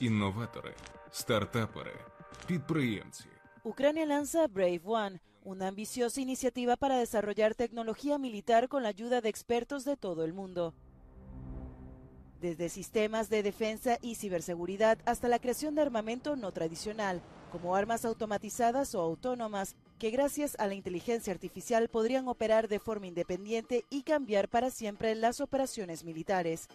інноватори, стартапери, підприємці. Ucrania lanza Brave One, una ambiciosa iniciativa para desarrollar tecnología militar con la ayuda de expertos de todo el mundo. Desde sistemas de defensa y ciberseguridad hasta la creación de armamento no tradicional, como armas automatizadas o autónomas, que gracias a la inteligencia artificial podrían operar de forma independiente y cambiar para siempre las operaciones militares.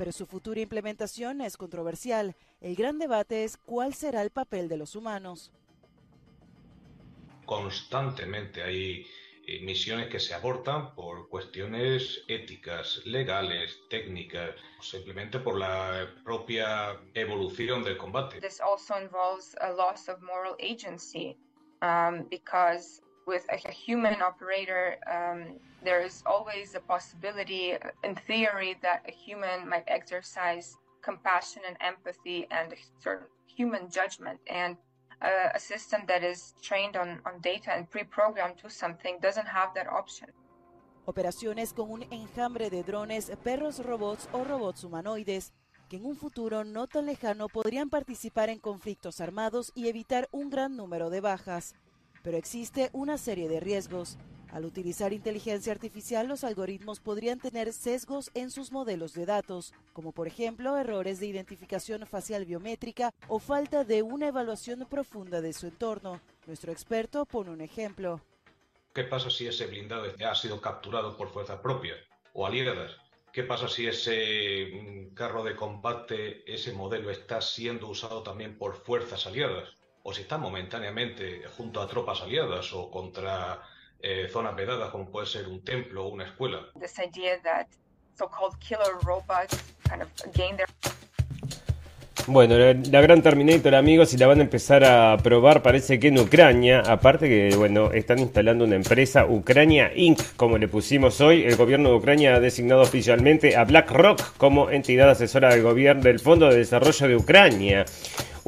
Pero su futura implementación es controversial. El gran debate es cuál será el papel de los humanos. Constantemente hay eh, misiones que se abortan por cuestiones éticas, legales, técnicas, simplemente por la propia evolución del combate. This also involves a loss of moral agency um, because with a, human operator, um, there is always a possibility, in theory, that a human might exercise compassion and empathy and a certain human judgment. And uh, a system that is trained on, on data and pre-programmed to something doesn't have that option. Operaciones con un enjambre de drones, perros robots o robots humanoides que en un futuro no tan lejano podrían participar en conflictos armados y evitar un gran número de bajas. Pero existe una serie de riesgos. Al utilizar inteligencia artificial, los algoritmos podrían tener sesgos en sus modelos de datos, como por ejemplo errores de identificación facial biométrica o falta de una evaluación profunda de su entorno. Nuestro experto pone un ejemplo. ¿Qué pasa si ese blindado ha sido capturado por fuerzas propias o aliadas? ¿Qué pasa si ese mm, carro de combate, ese modelo está siendo usado también por fuerzas aliadas? ¿O si está momentáneamente junto a tropas aliadas o contra eh, zonas vedadas como puede ser un templo o una escuela? This idea that so-called killer robots kind of gain their Bueno, la, la gran Terminator, amigos, y la van a empezar a probar, parece que en Ucrania. Aparte que, bueno, están instalando una empresa, Ucrania Inc., como le pusimos hoy. El gobierno de Ucrania ha designado oficialmente a BlackRock como entidad asesora del gobierno del Fondo de Desarrollo de Ucrania.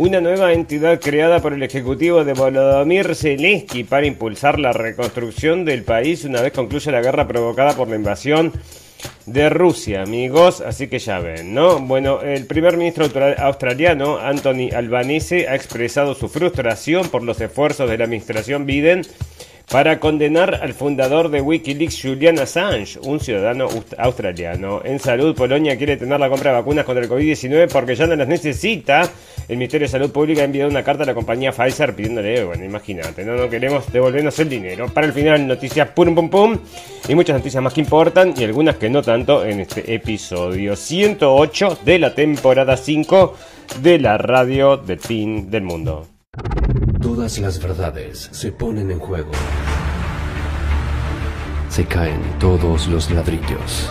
Una nueva entidad creada por el ejecutivo de Volodymyr Zelensky para impulsar la reconstrucción del país una vez concluya la guerra provocada por la invasión de Rusia, amigos, así que ya ven, ¿no? Bueno, el primer ministro austra- australiano, Anthony Albanese, ha expresado su frustración por los esfuerzos de la administración Biden para condenar al fundador de Wikileaks, Julian Assange, un ciudadano aust- australiano. En salud, Polonia quiere tener la compra de vacunas contra el COVID-19 porque ya no las necesita. El Ministerio de Salud Pública ha enviado una carta a la compañía Pfizer pidiéndole, bueno, imagínate, no, no queremos devolvernos el dinero. Para el final, noticias pum pum pum y muchas noticias más que importan y algunas que no tanto en este episodio 108 de la temporada 5 de la radio del fin del mundo. Todas las verdades se ponen en juego. Se caen todos los ladrillos.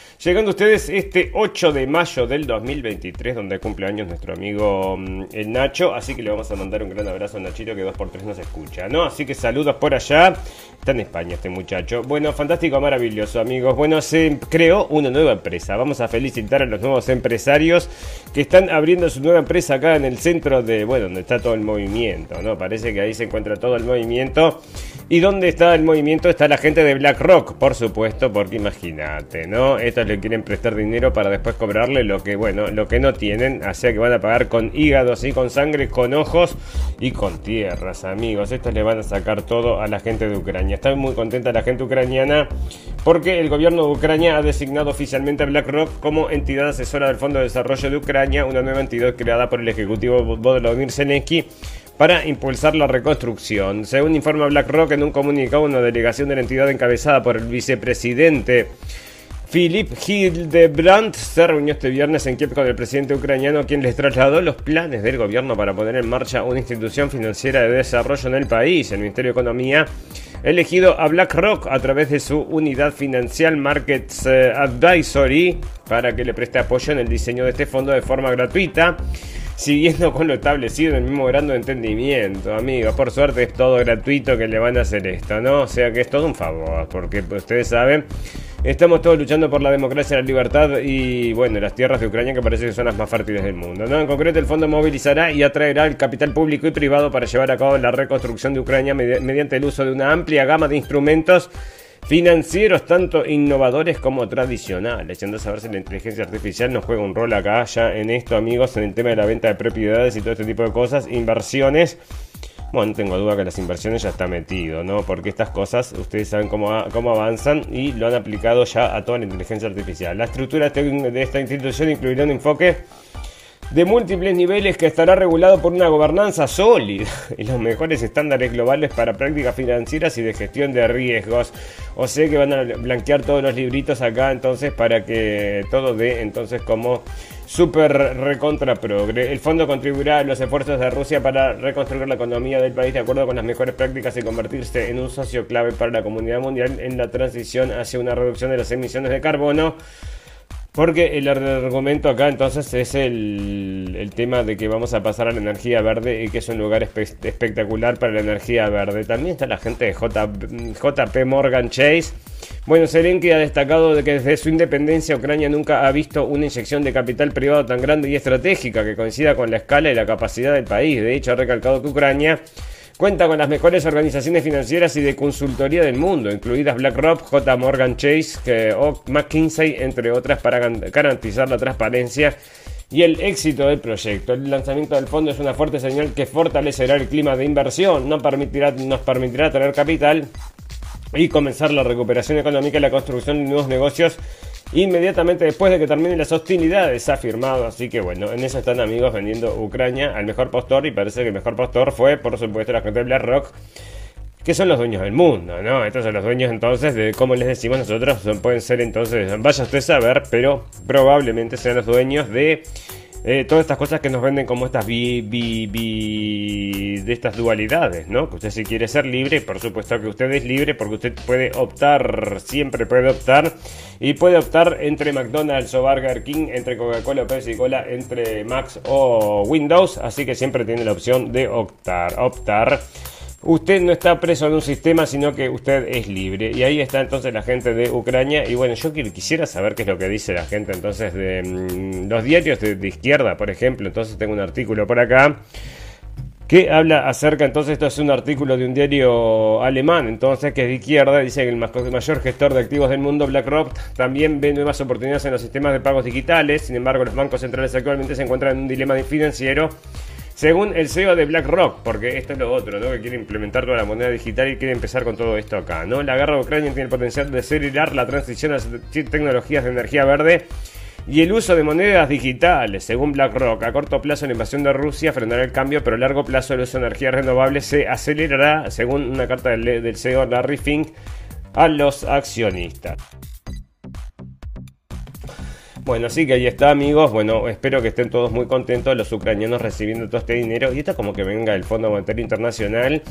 Llegando a ustedes este 8 de mayo del 2023, donde cumple años nuestro amigo mm, el Nacho. Así que le vamos a mandar un gran abrazo a Nachito que 2x3 nos escucha, ¿no? Así que saludos por allá. Está en España este muchacho. Bueno, fantástico, maravilloso, amigos. Bueno, se creó una nueva empresa. Vamos a felicitar a los nuevos empresarios que están abriendo su nueva empresa acá en el centro de, bueno, donde está todo el movimiento, ¿no? Parece que ahí se encuentra todo el movimiento. ¿Y dónde está el movimiento? Está la gente de BlackRock, por supuesto, porque imagínate, ¿no? Estos le quieren prestar dinero para después cobrarle lo que, bueno, lo que no tienen. Sea que van a pagar con hígados y con sangre, con ojos y con tierras, amigos. Estos le van a sacar todo a la gente de Ucrania. Está muy contenta la gente ucraniana porque el gobierno de Ucrania ha designado oficialmente a BlackRock como entidad asesora del Fondo de Desarrollo de Ucrania, una nueva entidad creada por el ejecutivo Volodymyr Zelensky para impulsar la reconstrucción. Según informa BlackRock en un comunicado, una delegación de la entidad encabezada por el vicepresidente Philip Hildebrandt se reunió este viernes en Kiev con el presidente ucraniano, quien les trasladó los planes del gobierno para poner en marcha una institución financiera de desarrollo en el país. El Ministerio de Economía elegido a BlackRock a través de su unidad Financial Markets eh, Advisory para que le preste apoyo en el diseño de este fondo de forma gratuita siguiendo con lo establecido el mismo grado de entendimiento, amigos. Por suerte es todo gratuito que le van a hacer esto, ¿no? O sea que es todo un favor, porque ustedes saben, estamos todos luchando por la democracia, la libertad y, bueno, las tierras de Ucrania que parece que son las más fértiles del mundo, ¿no? En concreto, el fondo movilizará y atraerá el capital público y privado para llevar a cabo la reconstrucción de Ucrania mediante el uso de una amplia gama de instrumentos financieros tanto innovadores como tradicionales. Yendo a saber si la inteligencia artificial nos juega un rol acá ya en esto, amigos, en el tema de la venta de propiedades y todo este tipo de cosas, inversiones. Bueno, no tengo duda que las inversiones ya está metido, ¿no? Porque estas cosas, ustedes saben cómo, cómo avanzan y lo han aplicado ya a toda la inteligencia artificial. La estructura de esta institución incluirá un enfoque de múltiples niveles que estará regulado por una gobernanza sólida y los mejores estándares globales para prácticas financieras y de gestión de riesgos. O sea que van a blanquear todos los libritos acá entonces para que todo dé entonces como super recontra progre. El fondo contribuirá a los esfuerzos de Rusia para reconstruir la economía del país de acuerdo con las mejores prácticas y convertirse en un socio clave para la comunidad mundial en la transición hacia una reducción de las emisiones de carbono porque el argumento acá entonces es el, tema de que vamos a pasar a la energía verde y que es un lugar espectacular para la energía verde. También está la gente de JP Morgan Chase. Bueno, Zelensky ha destacado de que desde su independencia Ucrania nunca ha visto una inyección de capital privado tan grande y estratégica que coincida con la escala y la capacidad del país. De hecho, ha recalcado que Ucrania Cuenta con las mejores organizaciones financieras y de consultoría del mundo, incluidas BlackRock, J. Morgan Chase o McKinsey, entre otras, para garantizar la transparencia y el éxito del proyecto. El lanzamiento del fondo es una fuerte señal que fortalecerá el clima de inversión, no permitirá, nos permitirá tener capital y comenzar la recuperación económica y la construcción de nuevos negocios inmediatamente después de que terminen las hostilidades, ha afirmado. Así que bueno, en eso están amigos vendiendo Ucrania al mejor postor y parece que el mejor postor fue, por supuesto, la gente de BlackRock. Que son los dueños del mundo, ¿no? Estos son los dueños entonces de, como les decimos nosotros, pueden ser entonces, vaya usted a saber, pero probablemente sean los dueños de eh, todas estas cosas que nos venden como estas bi, de estas dualidades, ¿no? Que usted si quiere ser libre, por supuesto que usted es libre porque usted puede optar, siempre puede optar y puede optar entre McDonald's o Burger King, entre Coca-Cola o Pepsi-Cola, entre Max o Windows, así que siempre tiene la opción de optar, optar. Usted no está preso en un sistema, sino que usted es libre. Y ahí está entonces la gente de Ucrania. Y bueno, yo quisiera saber qué es lo que dice la gente entonces de mm, los diarios de, izquierda, por ejemplo. Entonces tengo un artículo por acá que habla acerca, entonces esto es un artículo de un diario alemán, entonces que es de izquierda, dice que el mayor gestor de activos del mundo, BlackRock, también ve nuevas oportunidades en los sistemas de pagos digitales, sin embargo los bancos centrales actualmente se encuentran en un dilema financiero según el CEO de BlackRock, porque esto es lo otro, ¿no? Que quiere implementar toda la moneda digital y quiere empezar con todo esto acá, ¿no? La guerra de Ucrania tiene el potencial de acelerar la transición a tecnologías de energía verde y el uso de monedas digitales, según BlackRock. A corto plazo, la invasión de Rusia frenará el cambio, pero a largo plazo, el uso de energías renovables se acelerará, según una carta del, del CEO Larry Fink a los accionistas. Bueno, así que ahí está, amigos. Bueno, espero que estén todos muy contentos los ucranianos recibiendo todo este dinero. Y esto como que venga el Fondo Monetario Internacional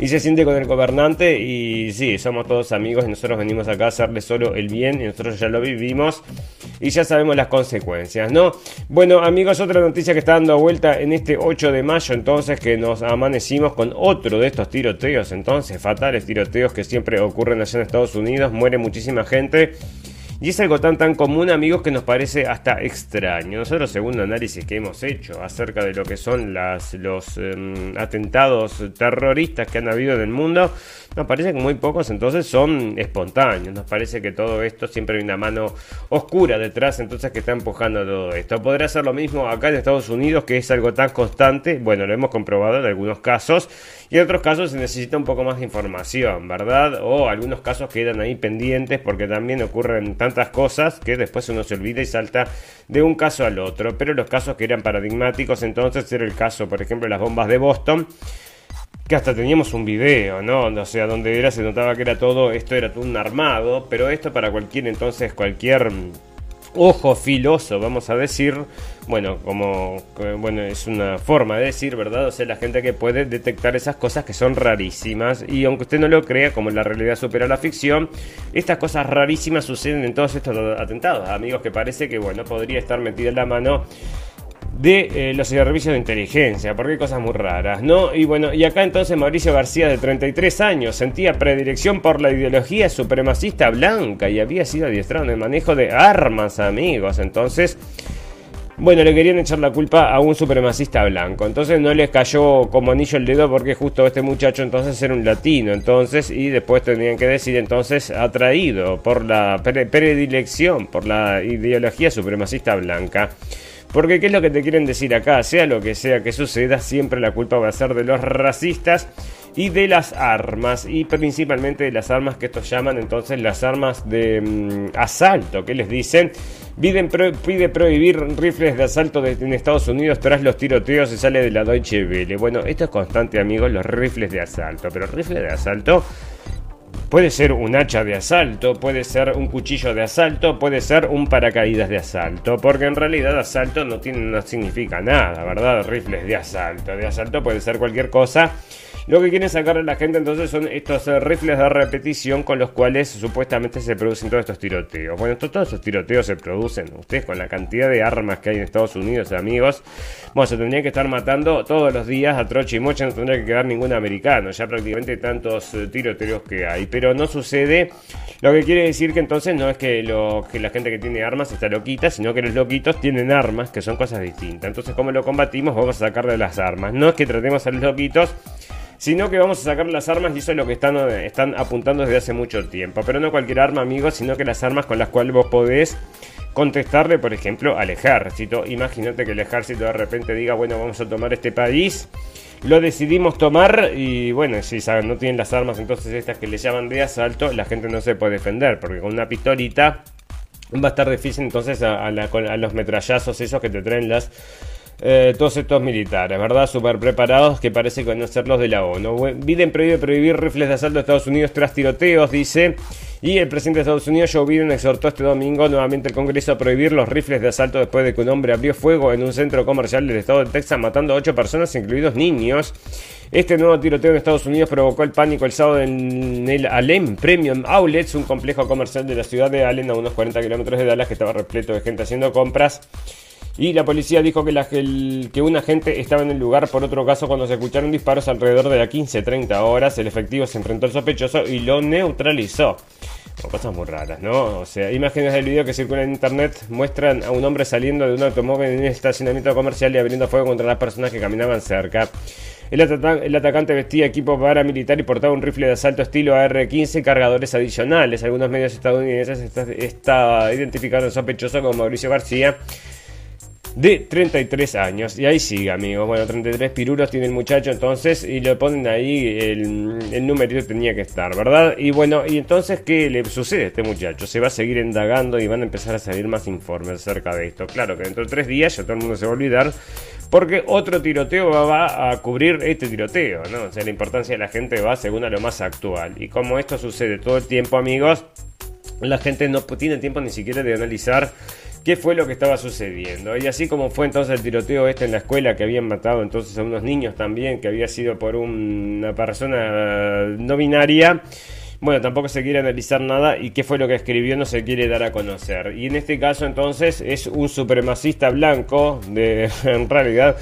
y se siente con el gobernante. Y sí, somos todos amigos y nosotros venimos acá a hacerle solo el bien y nosotros ya lo vivimos y ya sabemos las consecuencias, ¿no? Bueno, amigos, otra noticia que está dando vuelta en este 8 de mayo, entonces que nos amanecimos con otro de estos tiroteos, entonces fatales tiroteos que siempre ocurren allá en Estados Unidos. Muere muchísima gente. Y es algo tan tan común, amigos, que nos parece hasta extraño. Nosotros, según el análisis que hemos hecho acerca de lo que son los em, atentados terroristas que han habido en el mundo, nos parece que muy pocos entonces son espontáneos. Nos parece que todo esto siempre hay una mano oscura detrás, entonces que está empujando todo esto. Podrá ser lo mismo acá en Estados Unidos, que es algo tan constante. Bueno, lo hemos comprobado en algunos casos. Y en otros casos se necesita un poco más de información, ¿verdad? O algunos casos quedan ahí pendientes porque también ocurren tantas cosas que después uno se olvida y salta de un caso al otro. Pero los casos que eran paradigmáticos entonces era el caso, por ejemplo, de las bombas de Boston que hasta teníamos un video, ¿no? O sea, donde era se notaba que era todo, esto era todo un armado, pero esto para cualquier entonces, cualquier ojo filoso, vamos a decir, bueno, como bueno, es una forma de decir, ¿verdad? O sea, la gente que puede detectar esas cosas que son rarísimas. Y aunque usted no lo crea, como la realidad supera la ficción, estas cosas rarísimas suceden en todos estos atentados, amigos, que parece que bueno, podría estar metida en la mano de eh, los servicios de inteligencia, porque hay cosas muy raras, ¿no? Y bueno, y acá entonces Mauricio García, de 33 años, sentía predilección por la ideología supremacista blanca y había sido adiestrado en el manejo de armas, amigos. Entonces, bueno, le querían echar la culpa a un supremacista blanco. Entonces no les cayó como anillo el dedo porque justo este muchacho entonces era un latino. Entonces, y después tenían que decir entonces atraído por la predilección, por la ideología supremacista blanca. Porque ¿qué es lo que te quieren decir acá? Sea lo que sea que suceda, siempre la culpa va a ser de los racistas y de las armas, y principalmente de las armas que estos llaman entonces las armas de mm, asalto, que les dicen, pide prohibir rifles de asalto en Estados Unidos tras los tiroteos y sale de la Deutsche Welle. Bueno, esto es constante amigos, los rifles de asalto, pero rifles de asalto Puede ser un hacha de asalto, puede ser un cuchillo de asalto, puede ser un paracaídas de asalto, porque en realidad asalto no, tiene, no significa nada, ¿verdad? Rifles de asalto, de asalto puede ser cualquier cosa lo que quieren sacar a la gente entonces son estos eh, rifles de repetición con los cuales supuestamente se producen todos estos tiroteos. Bueno, todos estos tiroteos se producen. Ustedes con la cantidad de armas que hay en Estados Unidos, amigos, bueno, se tendrían que estar matando todos los días a troche y mocha, no tendría que quedar ningún americano. Ya prácticamente tantos eh, tiroteos que hay. Pero no sucede. Lo que quiere decir que entonces no es que, lo, que la gente que tiene armas está loquita, sino que los loquitos tienen armas, que son cosas distintas. Entonces, ¿cómo lo combatimos? Vamos a sacarle las armas. No es que tratemos a los loquitos sino que vamos a sacar las armas y eso es lo que están, apuntando desde hace mucho tiempo. Pero no cualquier arma, amigos, sino que las armas con las cuales vos podés contestarle, por ejemplo, al ejército. Imagínate que el ejército de repente diga, bueno, vamos a tomar este país. Lo decidimos tomar y bueno, si no tienen las armas entonces estas que le llaman de asalto, la gente no se puede defender porque con una pistolita va a estar difícil entonces a, a los metrallazos esos que te traen las eh, todos estos militares, ¿verdad? Súper preparados que parece conocer los de la ONU. Biden prohíbe prohibir rifles de asalto a Estados Unidos tras tiroteos, dice. Y el presidente de Estados Unidos, Joe Biden, exhortó este domingo nuevamente al Congreso a prohibir los rifles de asalto después de que un hombre abrió fuego en un centro comercial del estado de Texas, matando a ocho personas, incluidos niños. Este nuevo tiroteo en Estados Unidos provocó el pánico el sábado en el Allen Premium Outlets, un complejo comercial de la ciudad de Allen, a unos 40 kilómetros de Dallas, que estaba repleto de gente haciendo compras. Y la policía dijo que, la, un agente estaba en el lugar por otro caso cuando se escucharon disparos alrededor de las 15-30 horas. El efectivo se enfrentó al sospechoso y lo neutralizó. cosas muy raras, ¿no? O sea, imágenes del video que circulan en internet muestran a un hombre saliendo de un automóvil en un estacionamiento comercial y abriendo fuego contra las personas que caminaban cerca. El, atacante vestía equipo paramilitar y portaba un rifle de asalto estilo AR-15 y cargadores adicionales. Algunos medios estadounidenses está, identificaron al sospechoso como Mauricio García de 33 años. Y ahí sigue, amigos. Bueno, 33 pirulos tiene el muchacho entonces y le ponen ahí el, el numerito tenía que estar, ¿verdad? Y bueno, y entonces, ¿qué le sucede a este muchacho? Se va a seguir indagando y van a empezar a salir más informes acerca de esto. Claro que dentro de tres días ya todo el mundo se va a olvidar porque otro tiroteo va a cubrir este tiroteo, ¿no? O sea, la importancia de la gente va según a lo más actual. Y como esto sucede todo el tiempo, amigos, la gente no tiene tiempo ni siquiera de analizar qué fue lo que estaba sucediendo. Y así como fue entonces el tiroteo este en la escuela que habían matado entonces a unos niños también, que había sido por una persona no binaria. Bueno, tampoco se quiere analizar nada y qué fue lo que escribió no se quiere dar a conocer. Y en este caso entonces es un supremacista blanco, de, en realidad,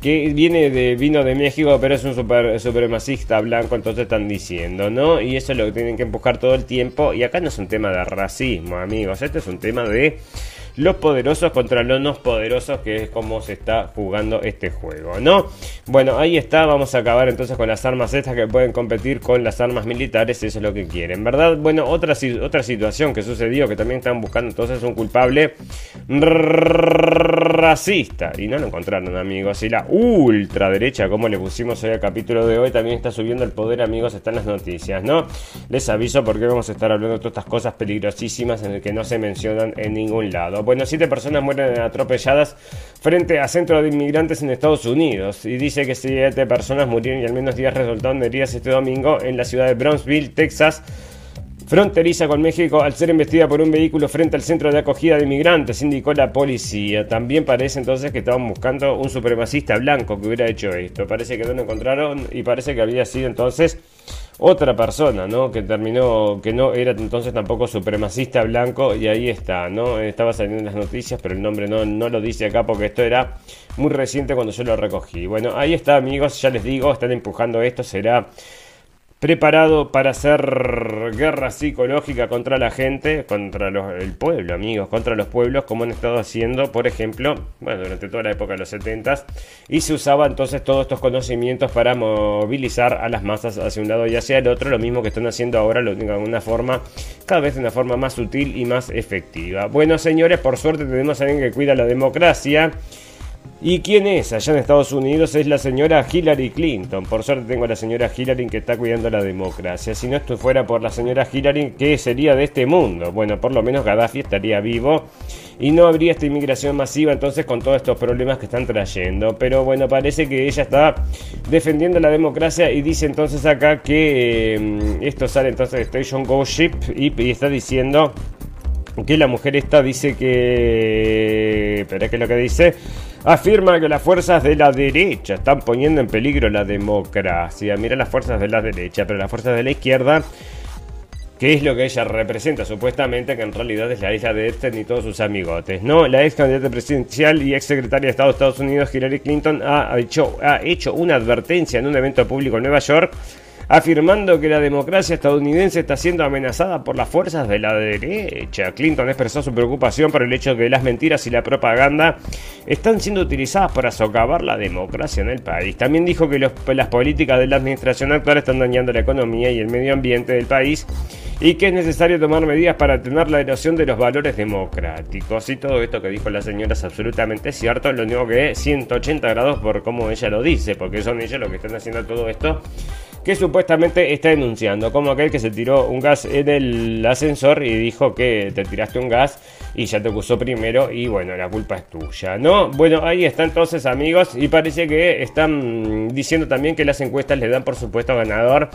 que viene de vino de México, pero es un supremacista blanco, entonces están diciendo, ¿no? Y eso es lo que tienen que empujar todo el tiempo. Y acá no es un tema de racismo, amigos, este es un tema de los poderosos contra los no poderosos, que es como se está jugando este juego, ¿no? Bueno, ahí está, vamos a acabar entonces con las armas estas que pueden competir con las armas militares, eso es lo que quieren, ¿verdad? Bueno, otra, otra situación que sucedió, que también están buscando entonces un culpable racista, y no lo encontraron, amigos, y la ultraderecha, como le pusimos hoy al capítulo de hoy, también está subiendo el poder, amigos, están las noticias, ¿no? Les aviso porque vamos a estar hablando de todas estas cosas peligrosísimas en el que no se mencionan en ningún lado. Bueno, siete personas mueren atropelladas frente a centro de inmigrantes en Estados Unidos. Y dice que siete personas murieron y al menos 10 resultaron heridas este domingo en la ciudad de Brownsville, Texas fronteriza con México al ser investida por un vehículo frente al centro de acogida de inmigrantes, indicó la policía. También parece entonces que estaban buscando un supremacista blanco que hubiera hecho esto. Parece que no lo encontraron y parece que había sido entonces otra persona, ¿no? Que terminó, que no era entonces tampoco supremacista blanco y ahí está, ¿no? Estaba saliendo en las noticias, pero el nombre no, no lo dice acá porque esto era muy reciente cuando yo lo recogí. Bueno, ahí está amigos, ya les digo, están empujando esto, será preparado para hacer guerra psicológica contra la gente, contra el pueblo, amigos, contra los pueblos, como han estado haciendo, por ejemplo, bueno, durante toda la época de los 70 y se usaba entonces todos estos conocimientos para movilizar a las masas hacia un lado y hacia el otro, lo mismo que están haciendo ahora, lo de una forma, cada vez de una forma más sutil y más efectiva. Bueno, señores, por suerte tenemos a alguien que cuida la democracia. ¿Y quién es? Allá en Estados Unidos es la señora Hillary Clinton. Por suerte tengo a la señora Hillary que está cuidando la democracia. Si no esto fuera por la señora Hillary, ¿qué sería de este mundo? Bueno, por lo menos Gaddafi estaría vivo y no habría esta inmigración masiva entonces con todos estos problemas que están trayendo. Pero bueno, parece que ella está defendiendo la democracia y dice entonces acá que eh, esto sale entonces de Station Go Ship y, está diciendo que la mujer esta dice que... Espera, ¿qué es lo que dice? Afirma que las fuerzas de la derecha están poniendo en peligro la democracia. Mira las fuerzas de la derecha, pero las fuerzas de la izquierda, ¿qué es lo que ella representa? Supuestamente que en realidad es la hija de Epstein y todos sus amigotes. No, la ex candidata presidencial y ex secretaria de Estado de Estados Unidos, Hillary Clinton, ha hecho, ha hecho una advertencia en un evento público en Nueva York afirmando que la democracia estadounidense está siendo amenazada por las fuerzas de la derecha. Clinton expresó su preocupación por el hecho de que las mentiras y la propaganda están siendo utilizadas para socavar la democracia en el país. También dijo que las políticas de la administración actual están dañando la economía y el medio ambiente del país y que es necesario tomar medidas para detener la erosión de los valores democráticos. Y todo esto que dijo la señora es absolutamente cierto, lo único que es 180 grados por cómo ella lo dice, porque son ellos los que están haciendo todo esto que supuestamente está denunciando, como aquel que se tiró un gas en el ascensor y dijo que te tiraste un gas y ya te acusó primero y bueno, la culpa es tuya, ¿no? Bueno, ahí está entonces amigos y parece que están diciendo también que las encuestas le dan por supuesto ganador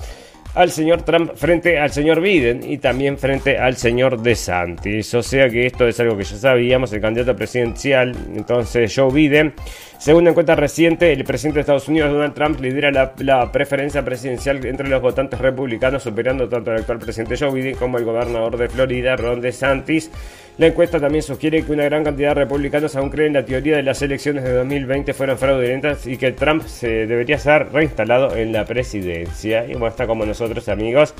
al señor Trump frente al señor Biden y también frente al señor DeSantis. O sea que esto es algo que ya sabíamos, el candidato presidencial, entonces Joe Biden según una encuesta reciente, el presidente de Estados Unidos, Donald Trump, lidera la, preferencia presidencial entre los votantes republicanos, superando tanto al actual presidente Joe Biden como al gobernador de Florida, Ron DeSantis. La encuesta también sugiere que una gran cantidad de republicanos aún creen la teoría de las elecciones de 2020 fueron fraudulentas y que Trump se debería ser reinstalado en la presidencia. Y bueno, está como nosotros, amigos.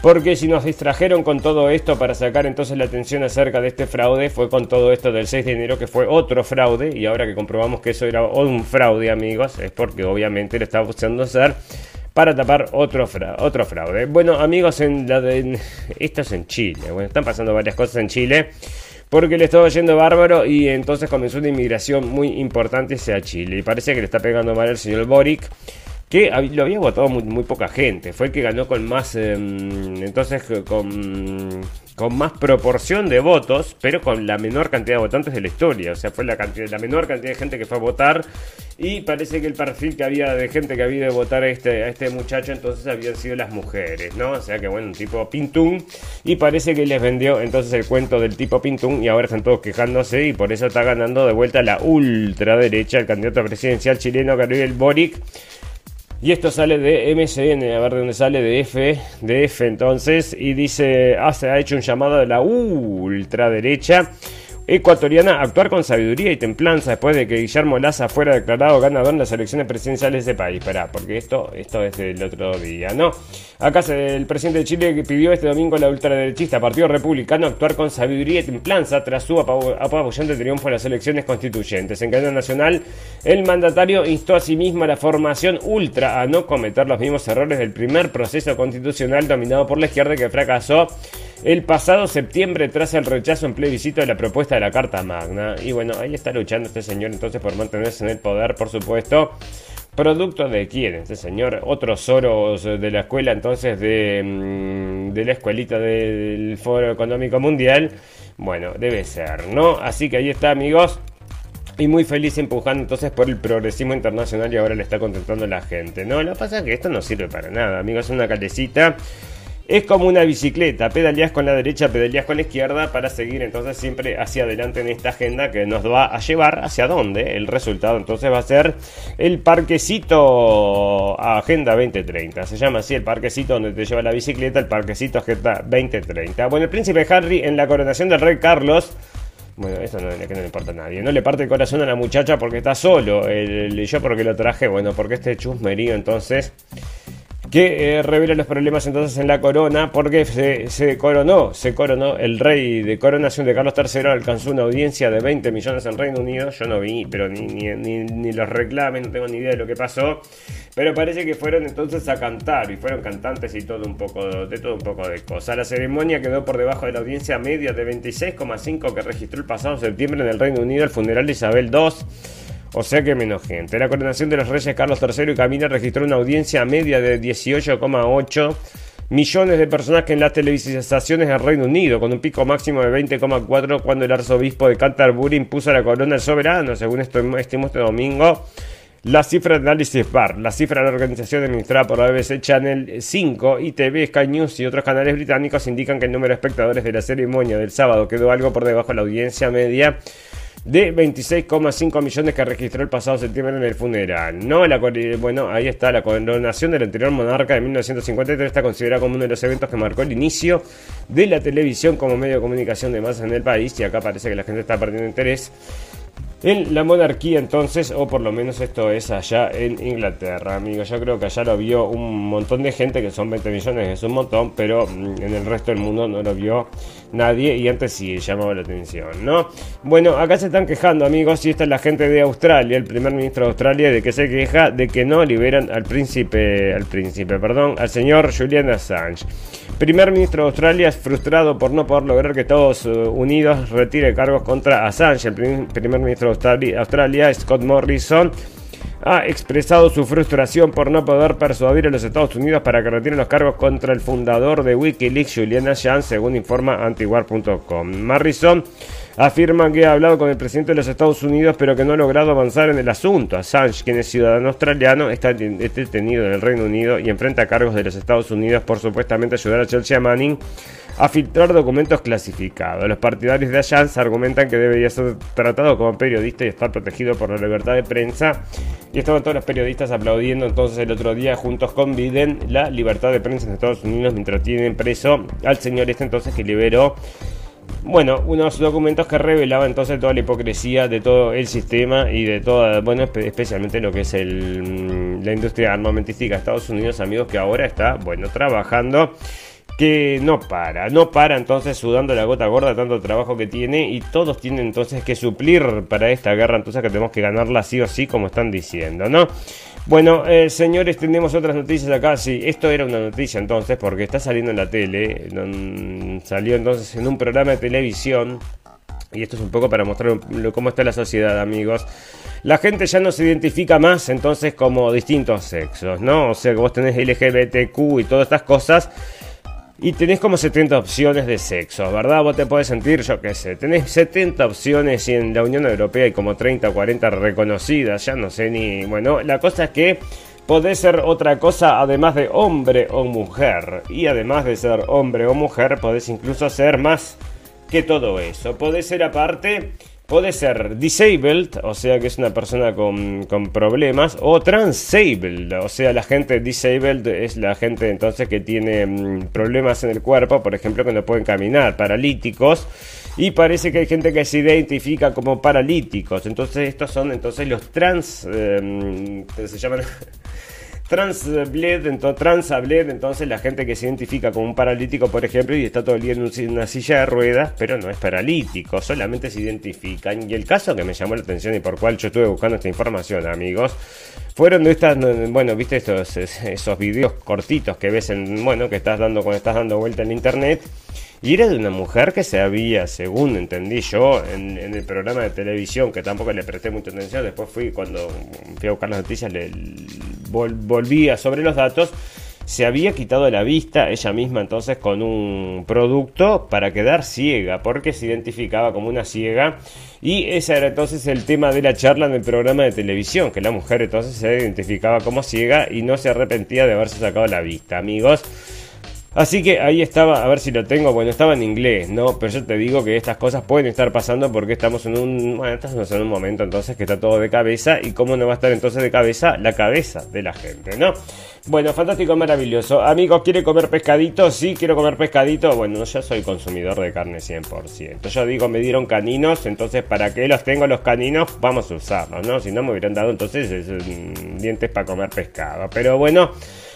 Porque si nos distrajeron con todo esto para sacar entonces la atención acerca de este fraude, fue con todo esto del 6 de enero que fue otro fraude. Y ahora que comprobamos que eso era un fraude, amigos, es porque obviamente lo estaba buscando hacer para tapar otro, otro fraude. Bueno, amigos, en la de, esto es en Chile. Bueno, están pasando varias cosas en Chile porque le estaba yendo bárbaro y entonces comenzó una inmigración muy importante hacia Chile. Y parece que le está pegando mal el señor Boric que lo había votado muy, poca gente. Fue el que ganó con más, em, entonces con, con, más proporción de votos, pero con la menor cantidad de votantes de la historia. O sea, fue la, cantidad, la menor cantidad de gente que fue a votar. Y parece que el perfil que había de gente que había de votar a este, a este muchacho entonces habían sido las mujeres, ¿no? O sea que bueno, un tipo pintún. Y parece que les vendió entonces el cuento del tipo pintún y ahora están todos quejándose y por eso está ganando de vuelta la ultraderecha, el candidato presidencial chileno Gabriel Boric y esto sale de MCN, a ver de dónde sale, de F, de F entonces, y dice, ah, se ha hecho un llamado de la ultraderecha ecuatoriana actuar con sabiduría y templanza después de que Guillermo Laza fuera declarado ganador en las elecciones presidenciales de país. Esperá, porque esto, esto es del otro día, ¿no? Acá el presidente de Chile pidió este domingo a la ultraderechista Partido Republicano actuar con sabiduría y templanza tras su apabullante triunfo en las elecciones constituyentes. En cadena nacional, el mandatario instó a sí mismo a la formación ultra a no cometer los mismos errores del primer proceso constitucional dominado por la izquierda que fracasó el pasado septiembre tras el rechazo en plebiscito de la propuesta de la Carta Magna. Y bueno, ahí está luchando este señor entonces por mantenerse en el poder, por supuesto. ¿Producto de quién? Este señor, otros Soros de la escuela entonces de, mm, de la escuelita del Foro Económico Mundial. Bueno, debe ser, ¿no? Así que ahí está, amigos. Y muy feliz empujando entonces por el progresismo internacional y ahora le está contentando a la gente. No, lo que pasa es que esto no sirve para nada, amigos. Es una calecita Es como una bicicleta, pedaleas con la derecha, pedaleas con la izquierda para seguir entonces siempre hacia adelante en esta agenda que nos va a llevar hacia dónde. El resultado entonces va a ser el parquecito Agenda 2030. Se llama así el parquecito donde te lleva la bicicleta, el parquecito Agenda 2030. Bueno, el príncipe Harry en la coronación del rey Carlos bueno, eso no, que no le importa a nadie. No le parte el corazón a la muchacha porque está solo. El, yo porque lo traje, bueno, porque este chusmerío entonces que eh, revela los problemas entonces en la corona porque se, coronó, se coronó el rey de coronación de Carlos III, alcanzó una audiencia de 20 millones en Reino Unido, yo no vi, pero ni, ni, ni, los reclamen, no tengo ni idea de lo que pasó, pero parece que fueron entonces a cantar y fueron cantantes y todo un poco de todo un poco de cosas. La ceremonia quedó por debajo de la audiencia media de 26,5 que registró el pasado septiembre en el Reino Unido el funeral de Isabel II o sea que menos gente. La coronación de los reyes Carlos III y Camila registró una audiencia media de 18,8 millones de personas que en las televisaciones del Reino Unido, con un pico máximo de 20,4 cuando el arzobispo de Canterbury impuso la corona al soberano, según estimó este domingo. La cifra de análisis BAR, la cifra de la organización administrada por la BBC Channel 5, ITV, Sky News y otros canales británicos indican que el número de espectadores de la ceremonia del sábado quedó algo por debajo de la audiencia media de 26,5 millones que registró el pasado septiembre en el funeral. No, la, bueno, ahí está, la coronación del anterior monarca de 1953 está considerada como uno de los eventos que marcó el inicio de la televisión como medio de comunicación de masas en el país y acá parece que la gente está perdiendo interés en la monarquía entonces, o por lo menos esto es allá en Inglaterra, amigos. Yo creo que allá lo vio un montón de gente, que son 20 millones, es un montón, pero mm, en el resto del mundo no lo vio nadie y antes sí llamaba la atención, ¿no? Bueno, acá se están quejando, amigos, y esta es la gente de Australia, el primer ministro de Australia, de que se queja de que no liberan al príncipe, al príncipe, perdón, al señor Julian Assange. Primer ministro de Australia es frustrado por no poder lograr que Estados Unidos retire cargos contra Assange. El primer ministro Australia, Scott Morrison, ha expresado su frustración por no poder persuadir a los Estados Unidos para que retiren los cargos contra el fundador de Wikileaks, Julian Assange, según informa antiguar.com. Morrison afirma que ha hablado con el presidente de los Estados Unidos, pero que no ha logrado avanzar en el asunto. Assange, quien es ciudadano australiano, está detenido en el Reino Unido y enfrenta cargos de los Estados Unidos por supuestamente ayudar a Chelsea Manning a filtrar documentos clasificados. Los partidarios de Assange argumentan que debería ser tratado como periodista y estar protegido por la libertad de prensa. Y estaban todos los periodistas aplaudiendo entonces el otro día juntos con Biden la libertad de prensa en Estados Unidos mientras tienen preso al señor este entonces que liberó bueno, unos documentos que revelaba entonces toda la hipocresía de todo el sistema y de toda, bueno, especialmente lo que es el, mm, la industria armamentística de Estados Unidos, amigos, que ahora está, bueno, trabajando que no para, no para entonces sudando la gota gorda tanto trabajo que tiene y todos tienen entonces que suplir para esta guerra, entonces que tenemos que ganarla sí o sí como están diciendo, ¿no? Bueno, eh, señores, tenemos otras noticias acá. Sí, esto era una noticia entonces, porque está saliendo en la tele. salió entonces en un programa de televisión. Y esto es un poco para mostrar cómo está la sociedad, amigos. La gente ya no se identifica más entonces como distintos sexos, ¿no? O sea, que vos tenés LGBTQ y todas estas cosas y tenés como 70 opciones de sexo, ¿verdad? Vos te podés sentir, yo qué sé, tenés 70 opciones y en la Unión Europea hay como 30 o 40 reconocidas, ya no sé ni... Bueno, la cosa es que podés ser otra cosa además de hombre o mujer. Y además de ser hombre o mujer, podés incluso ser más que todo eso. Podés ser aparte Puede ser disabled, o sea que es una persona con, problemas, o transabled, o sea la gente disabled es la gente entonces que tiene mm, problemas en el cuerpo, por ejemplo que no pueden caminar, paralíticos, y parece que hay gente que se identifica como paralíticos, entonces estos son entonces los trans, eh, mm, se llaman... Transbled, entonces, transabled, entonces la gente que se identifica como un paralítico, por ejemplo, y está todo el día en una silla de ruedas, pero no es paralítico, solamente se identifican. Y el caso que me llamó la atención y por cual yo estuve buscando esta información, amigos, fueron de estas, bueno, viste estos, esos videos cortitos que ves en, bueno, que estás dando cuando estás dando vuelta en internet y era de una mujer que se había, según entendí yo, en, el programa de televisión, que tampoco le presté mucha atención, después fui cuando fui a buscar las noticias, le, volvía sobre los datos, se había quitado la vista ella misma entonces con un producto para quedar ciega, porque se identificaba como una ciega. Y ese era entonces el tema de la charla en el programa de televisión, que la mujer entonces se identificaba como ciega y no se arrepentía de haberse sacado la vista, amigos. Así que ahí estaba, a ver si lo tengo, bueno, estaba en inglés, ¿no? Pero yo te digo que estas cosas pueden estar pasando porque estamos en un, bueno, estamos en un momento entonces que está todo de cabeza y cómo no va a estar entonces de cabeza la cabeza de la gente, ¿no? Bueno, fantástico, maravilloso. Amigos, ¿quiere comer pescadito? Sí, quiero comer pescadito. Bueno, yo soy consumidor de carne 100%. Yo digo, me dieron caninos, entonces ¿para qué los tengo los caninos? Vamos a usarlos, ¿no? Si no me hubieran dado entonces dientes para comer pescado. Pero bueno...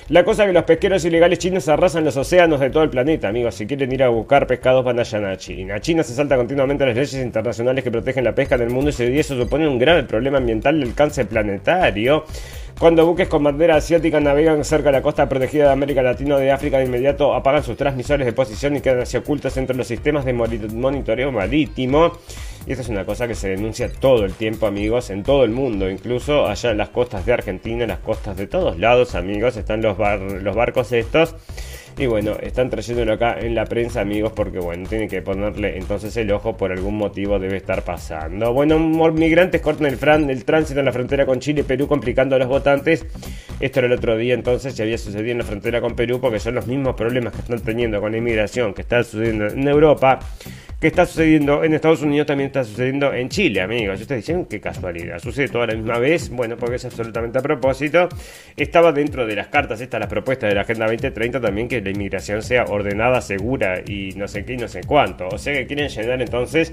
La cosa es que los pesqueros ilegales chinos arrasan los océanos de todo el planeta, amigos. Si quieren ir a buscar pescados, van allá a China. China se salta continuamente a las leyes internacionales que protegen la pesca en el mundo y eso supone un grave problema ambiental de alcance planetario. Cuando buques con bandera asiática navegan cerca de la costa protegida de América Latina o de África, de inmediato apagan sus transmisores de posición y quedan así ocultos entre los sistemas de monitoreo marítimo. Y esta es una cosa que se denuncia todo el tiempo, amigos, en todo el mundo, incluso allá en las costas de Argentina, en las costas de todos lados, amigos, están los, los barcos estos y bueno, están trayéndolo acá en la prensa, amigos, porque bueno, tienen que ponerle entonces el ojo por algún motivo debe estar pasando. Bueno, migrantes cortan el, fran, el tránsito en la frontera con Chile y Perú, complicando a los votantes. Esto era el otro día entonces, ya había sucedido en la frontera con Perú, porque son los mismos problemas que están teniendo con la inmigración que está sucediendo en Europa que está sucediendo en Estados Unidos también está sucediendo en Chile, amigos. Ustedes dicen qué casualidad. Sucede toda la misma vez. Bueno, porque es absolutamente a propósito. Estaba dentro de las cartas, esta la propuesta de la Agenda 2030 también que la inmigración sea ordenada, segura y no sé qué y no sé cuánto. O sea que quieren llenar entonces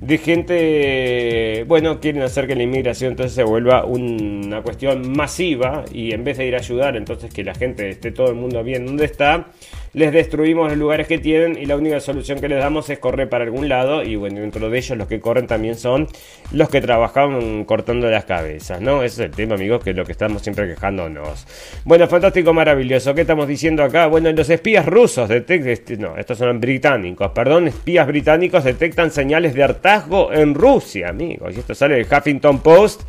de gente, bueno, quieren hacer que la inmigración entonces se vuelva una cuestión masiva y en vez de ir a ayudar, entonces que la gente esté todo el mundo bien donde está, les destruimos los lugares que tienen y la única solución que les damos es correr para algún lado y bueno, dentro de ellos los que corren también son los que trabajan cortando las cabezas, ¿no? Ese es el tema, amigos, que es lo que estamos siempre quejándonos. Bueno, fantástico, maravilloso. ¿Qué estamos diciendo acá? Bueno, los espías rusos detectan, este, no, estos son británicos, perdón, espías británicos detectan señales de hartazgo en Rusia, amigos. Y esto sale del Huffington Post.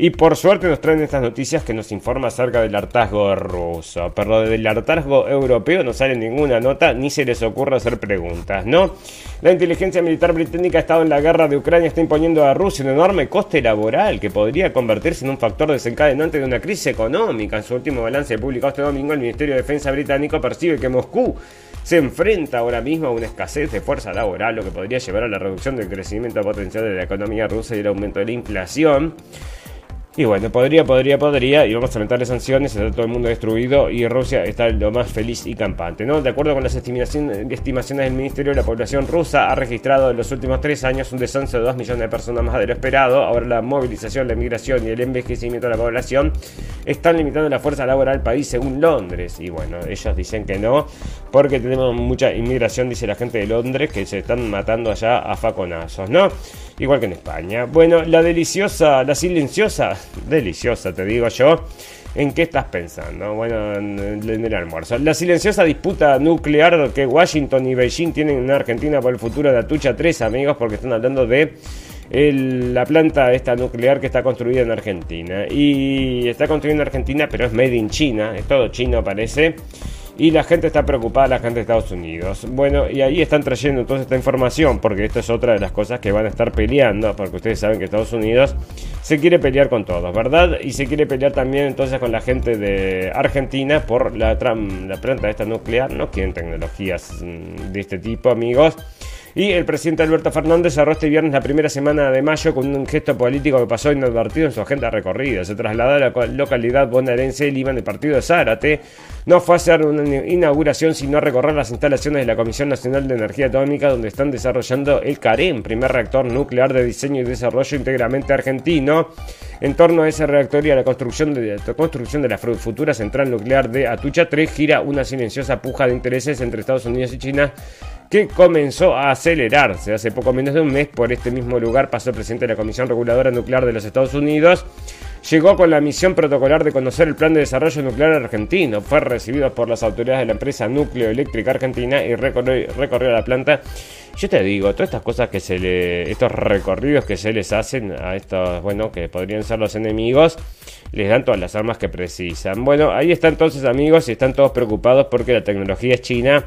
Y por suerte nos traen estas noticias que nos informa acerca del hartazgo ruso. Pero del hartazgo europeo no sale ninguna nota ni se les ocurre hacer preguntas, ¿no? La inteligencia militar británica ha estado en la guerra de Ucrania, está imponiendo a Rusia un enorme coste laboral que podría convertirse en un factor desencadenante de una crisis económica. En su último balance publicado este domingo, el Ministerio de Defensa británico percibe que Moscú se enfrenta ahora mismo a una escasez de fuerza laboral, lo que podría llevar a la reducción del crecimiento potencial de la economía rusa y el aumento de la inflación. Y bueno, podría, podría, podría, y vamos a aumentarle sanciones, está todo el mundo destruido y Rusia está lo más feliz y campante, ¿no? De acuerdo con las estimaciones, estimaciones del Ministerio, la población rusa ha registrado en los últimos tres años un descenso de 2 millones de personas más de lo esperado. Ahora la movilización, la migración y el envejecimiento de la población están limitando la fuerza laboral del país, según Londres. Y bueno, ellos dicen que no, porque tenemos mucha inmigración, dice la gente de Londres, que se están matando allá a faconazos, ¿no? Igual que en España. Bueno, la deliciosa, la silenciosa deliciosa, te digo yo. ¿En qué estás pensando? Bueno, en, el almuerzo. La silenciosa disputa nuclear que Washington y Beijing tienen en Argentina por el futuro de Atucha 3, amigos, porque están hablando de la planta esta nuclear que está construida en Argentina. Y está construida en Argentina, pero es made in China, es todo chino parece y la gente está preocupada, la gente de Estados Unidos. Bueno, y ahí están trayendo entonces esta información, porque esto es otra de las cosas que van a estar peleando, porque ustedes saben que Estados Unidos se quiere pelear con todos, ¿verdad? Y se quiere pelear también entonces con la gente de Argentina por la, la planta esta nuclear, no quieren tecnologías mm, de este tipo, amigos. Y el presidente Alberto Fernández cerró este viernes la primera semana de mayo con un gesto político que pasó inadvertido en su agenda recorrida. Se trasladó a la localidad bonaerense de Lima del partido de Zárate. No fue a hacer una inauguración, sino a recorrer las instalaciones de la Comisión Nacional de Energía Atómica, donde están desarrollando el CAREM, primer reactor nuclear de diseño y desarrollo íntegramente argentino. En torno a ese reactor y a la construcción de, la construcción de la futura central nuclear de Atucha 3 gira una silenciosa puja de intereses entre Estados Unidos y China que comenzó a acelerarse. Hace poco menos de un mes por este mismo lugar pasó el presidente de la Comisión Reguladora Nuclear de los Estados Unidos. Llegó con la misión protocolar de conocer el plan de desarrollo nuclear argentino. Fue recibido por las autoridades de la empresa Núcleo Eléctrica Argentina y recorrió, la planta. Yo te digo, todas estas cosas que se le. estos recorridos que se les hacen a estos, bueno, que podrían ser los enemigos, les dan todas las armas que precisan. Bueno, ahí están entonces amigos y están todos preocupados porque la tecnología es china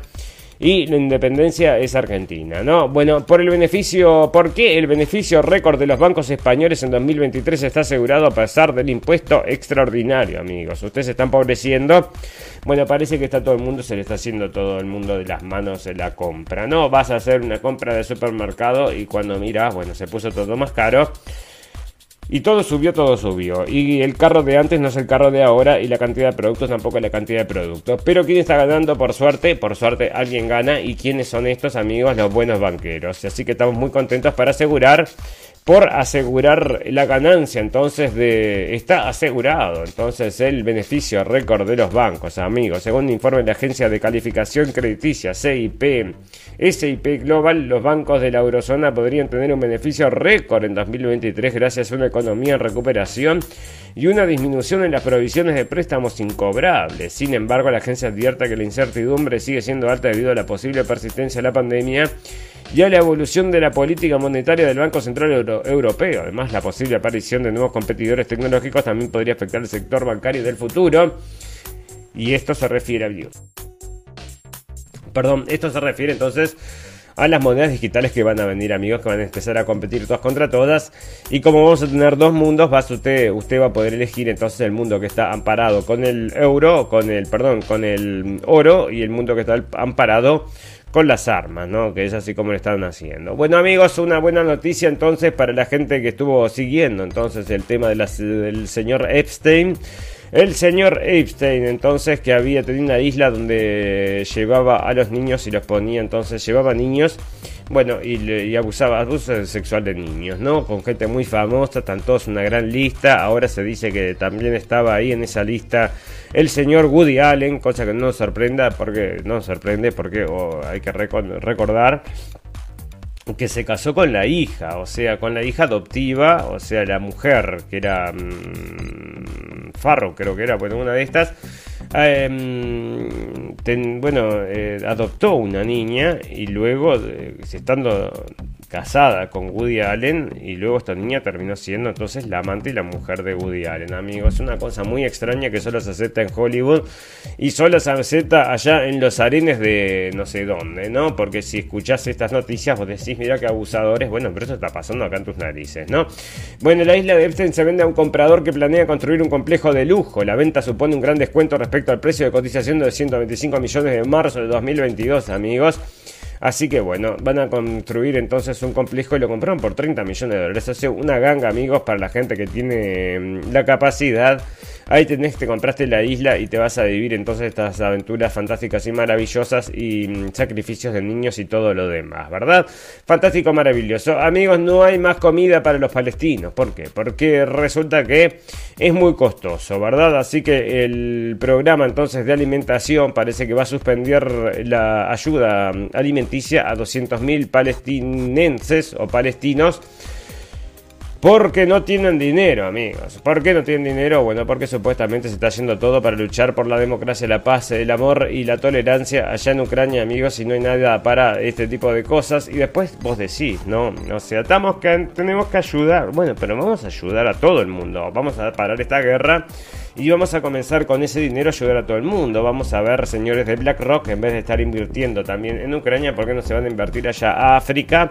y la independencia es Argentina, ¿no? Bueno, por el beneficio, ¿por qué el beneficio récord de los bancos españoles en 2023 está asegurado a pesar del impuesto extraordinario, amigos? Ustedes están empobreciendo. Bueno, parece que está todo el mundo, se le está haciendo todo el mundo de las manos en la compra, ¿no? Vas a hacer una compra de supermercado y cuando miras, bueno, se puso todo más caro. Y todo subió, todo subió. Y el carro de antes no es el carro de ahora y la cantidad de productos tampoco es la cantidad de productos. Pero ¿quién está ganando? Por suerte, por suerte alguien gana. ¿Y quiénes son estos amigos? Los buenos banqueros. Así que estamos muy contentos para asegurar por asegurar la ganancia entonces de está asegurado entonces el beneficio récord de los bancos amigos según informe de la agencia de calificación crediticia CIP SIP Global los bancos de la eurozona podrían tener un beneficio récord en 2023 gracias a una economía en recuperación y una disminución en las provisiones de préstamos incobrables. Sin embargo, la agencia advierte que la incertidumbre sigue siendo alta debido a la posible persistencia de la pandemia y a la evolución de la política monetaria del Banco Central Europeo. Además, la posible aparición de nuevos competidores tecnológicos también podría afectar el sector bancario del futuro. Y esto se refiere a... Perdón, esto se refiere entonces a las monedas digitales que van a venir, amigos, que van a empezar a competir todas contra todas. Y como vamos a tener dos mundos, va usted, usted va a poder elegir entonces el mundo que está amparado con el euro, con el, perdón, con el oro y el mundo que está amparado con las armas, ¿no? Que es así como lo están haciendo. Bueno amigos, una buena noticia entonces para la gente que estuvo siguiendo entonces el tema de del señor Epstein. El señor Epstein, entonces, que había tenido una isla donde llevaba a los niños y los ponía, entonces, llevaba niños, bueno, y, abusaba, abuso sexual de niños, ¿no? Con gente muy famosa, están todos una gran lista. Ahora se dice que también estaba ahí en esa lista el señor Woody Allen, cosa que no nos sorprenda, porque no nos sorprende, porque oh, hay que recordar que se casó con la hija, o sea, con la hija adoptiva, o sea, la mujer que era mmm, Farro, creo que era, bueno, una de estas, em, bueno, eh, adoptó una niña y luego, eh, estando casada con Woody Allen y luego esta niña terminó siendo entonces la amante y la mujer de Woody Allen, amigos. Es una cosa muy extraña que solo se acepta en Hollywood y solo se acepta allá en los arenes de no sé dónde, ¿no? Porque si escuchás estas noticias vos decís, mira qué abusadores, bueno, pero eso está pasando acá en tus narices, ¿no? Bueno, la isla de Epstein se vende a un comprador que planea construir un complejo de lujo. La venta supone un gran descuento respecto al precio de cotización de 125 millones de marzo de 2022, amigos. Así que bueno, van a construir entonces un complejo y lo compraron por 30 millones de dólares. O una ganga, amigos, para la gente que tiene mm, la capacidad Ahí tenés, te compraste la isla y te vas a vivir entonces estas aventuras fantásticas y maravillosas y mm, sacrificios de niños y todo lo demás, ¿verdad? Fantástico, maravilloso. Amigos, no hay más comida para los palestinos. ¿Por qué? Porque resulta que es muy costoso, ¿verdad? Así que el programa entonces de alimentación parece que va a suspender la ayuda mm, alimenticia a 200.000 palestinenses o palestinos porque no tienen dinero, amigos. ¿Por qué no tienen dinero? Bueno, porque supuestamente se está haciendo todo para luchar por la democracia, la paz, el amor y la tolerancia allá en Ucrania, amigos, y no hay nada para este tipo de cosas. Y después vos decís, ¿no? O sea, estamos que, tenemos que ayudar. Bueno, pero vamos a ayudar a todo el mundo. Vamos a parar esta guerra y vamos a comenzar con ese dinero a ayudar a todo el mundo. Vamos a ver, señores de BlackRock, en vez de estar invirtiendo también en Ucrania, ¿por qué no se van a invertir allá a África?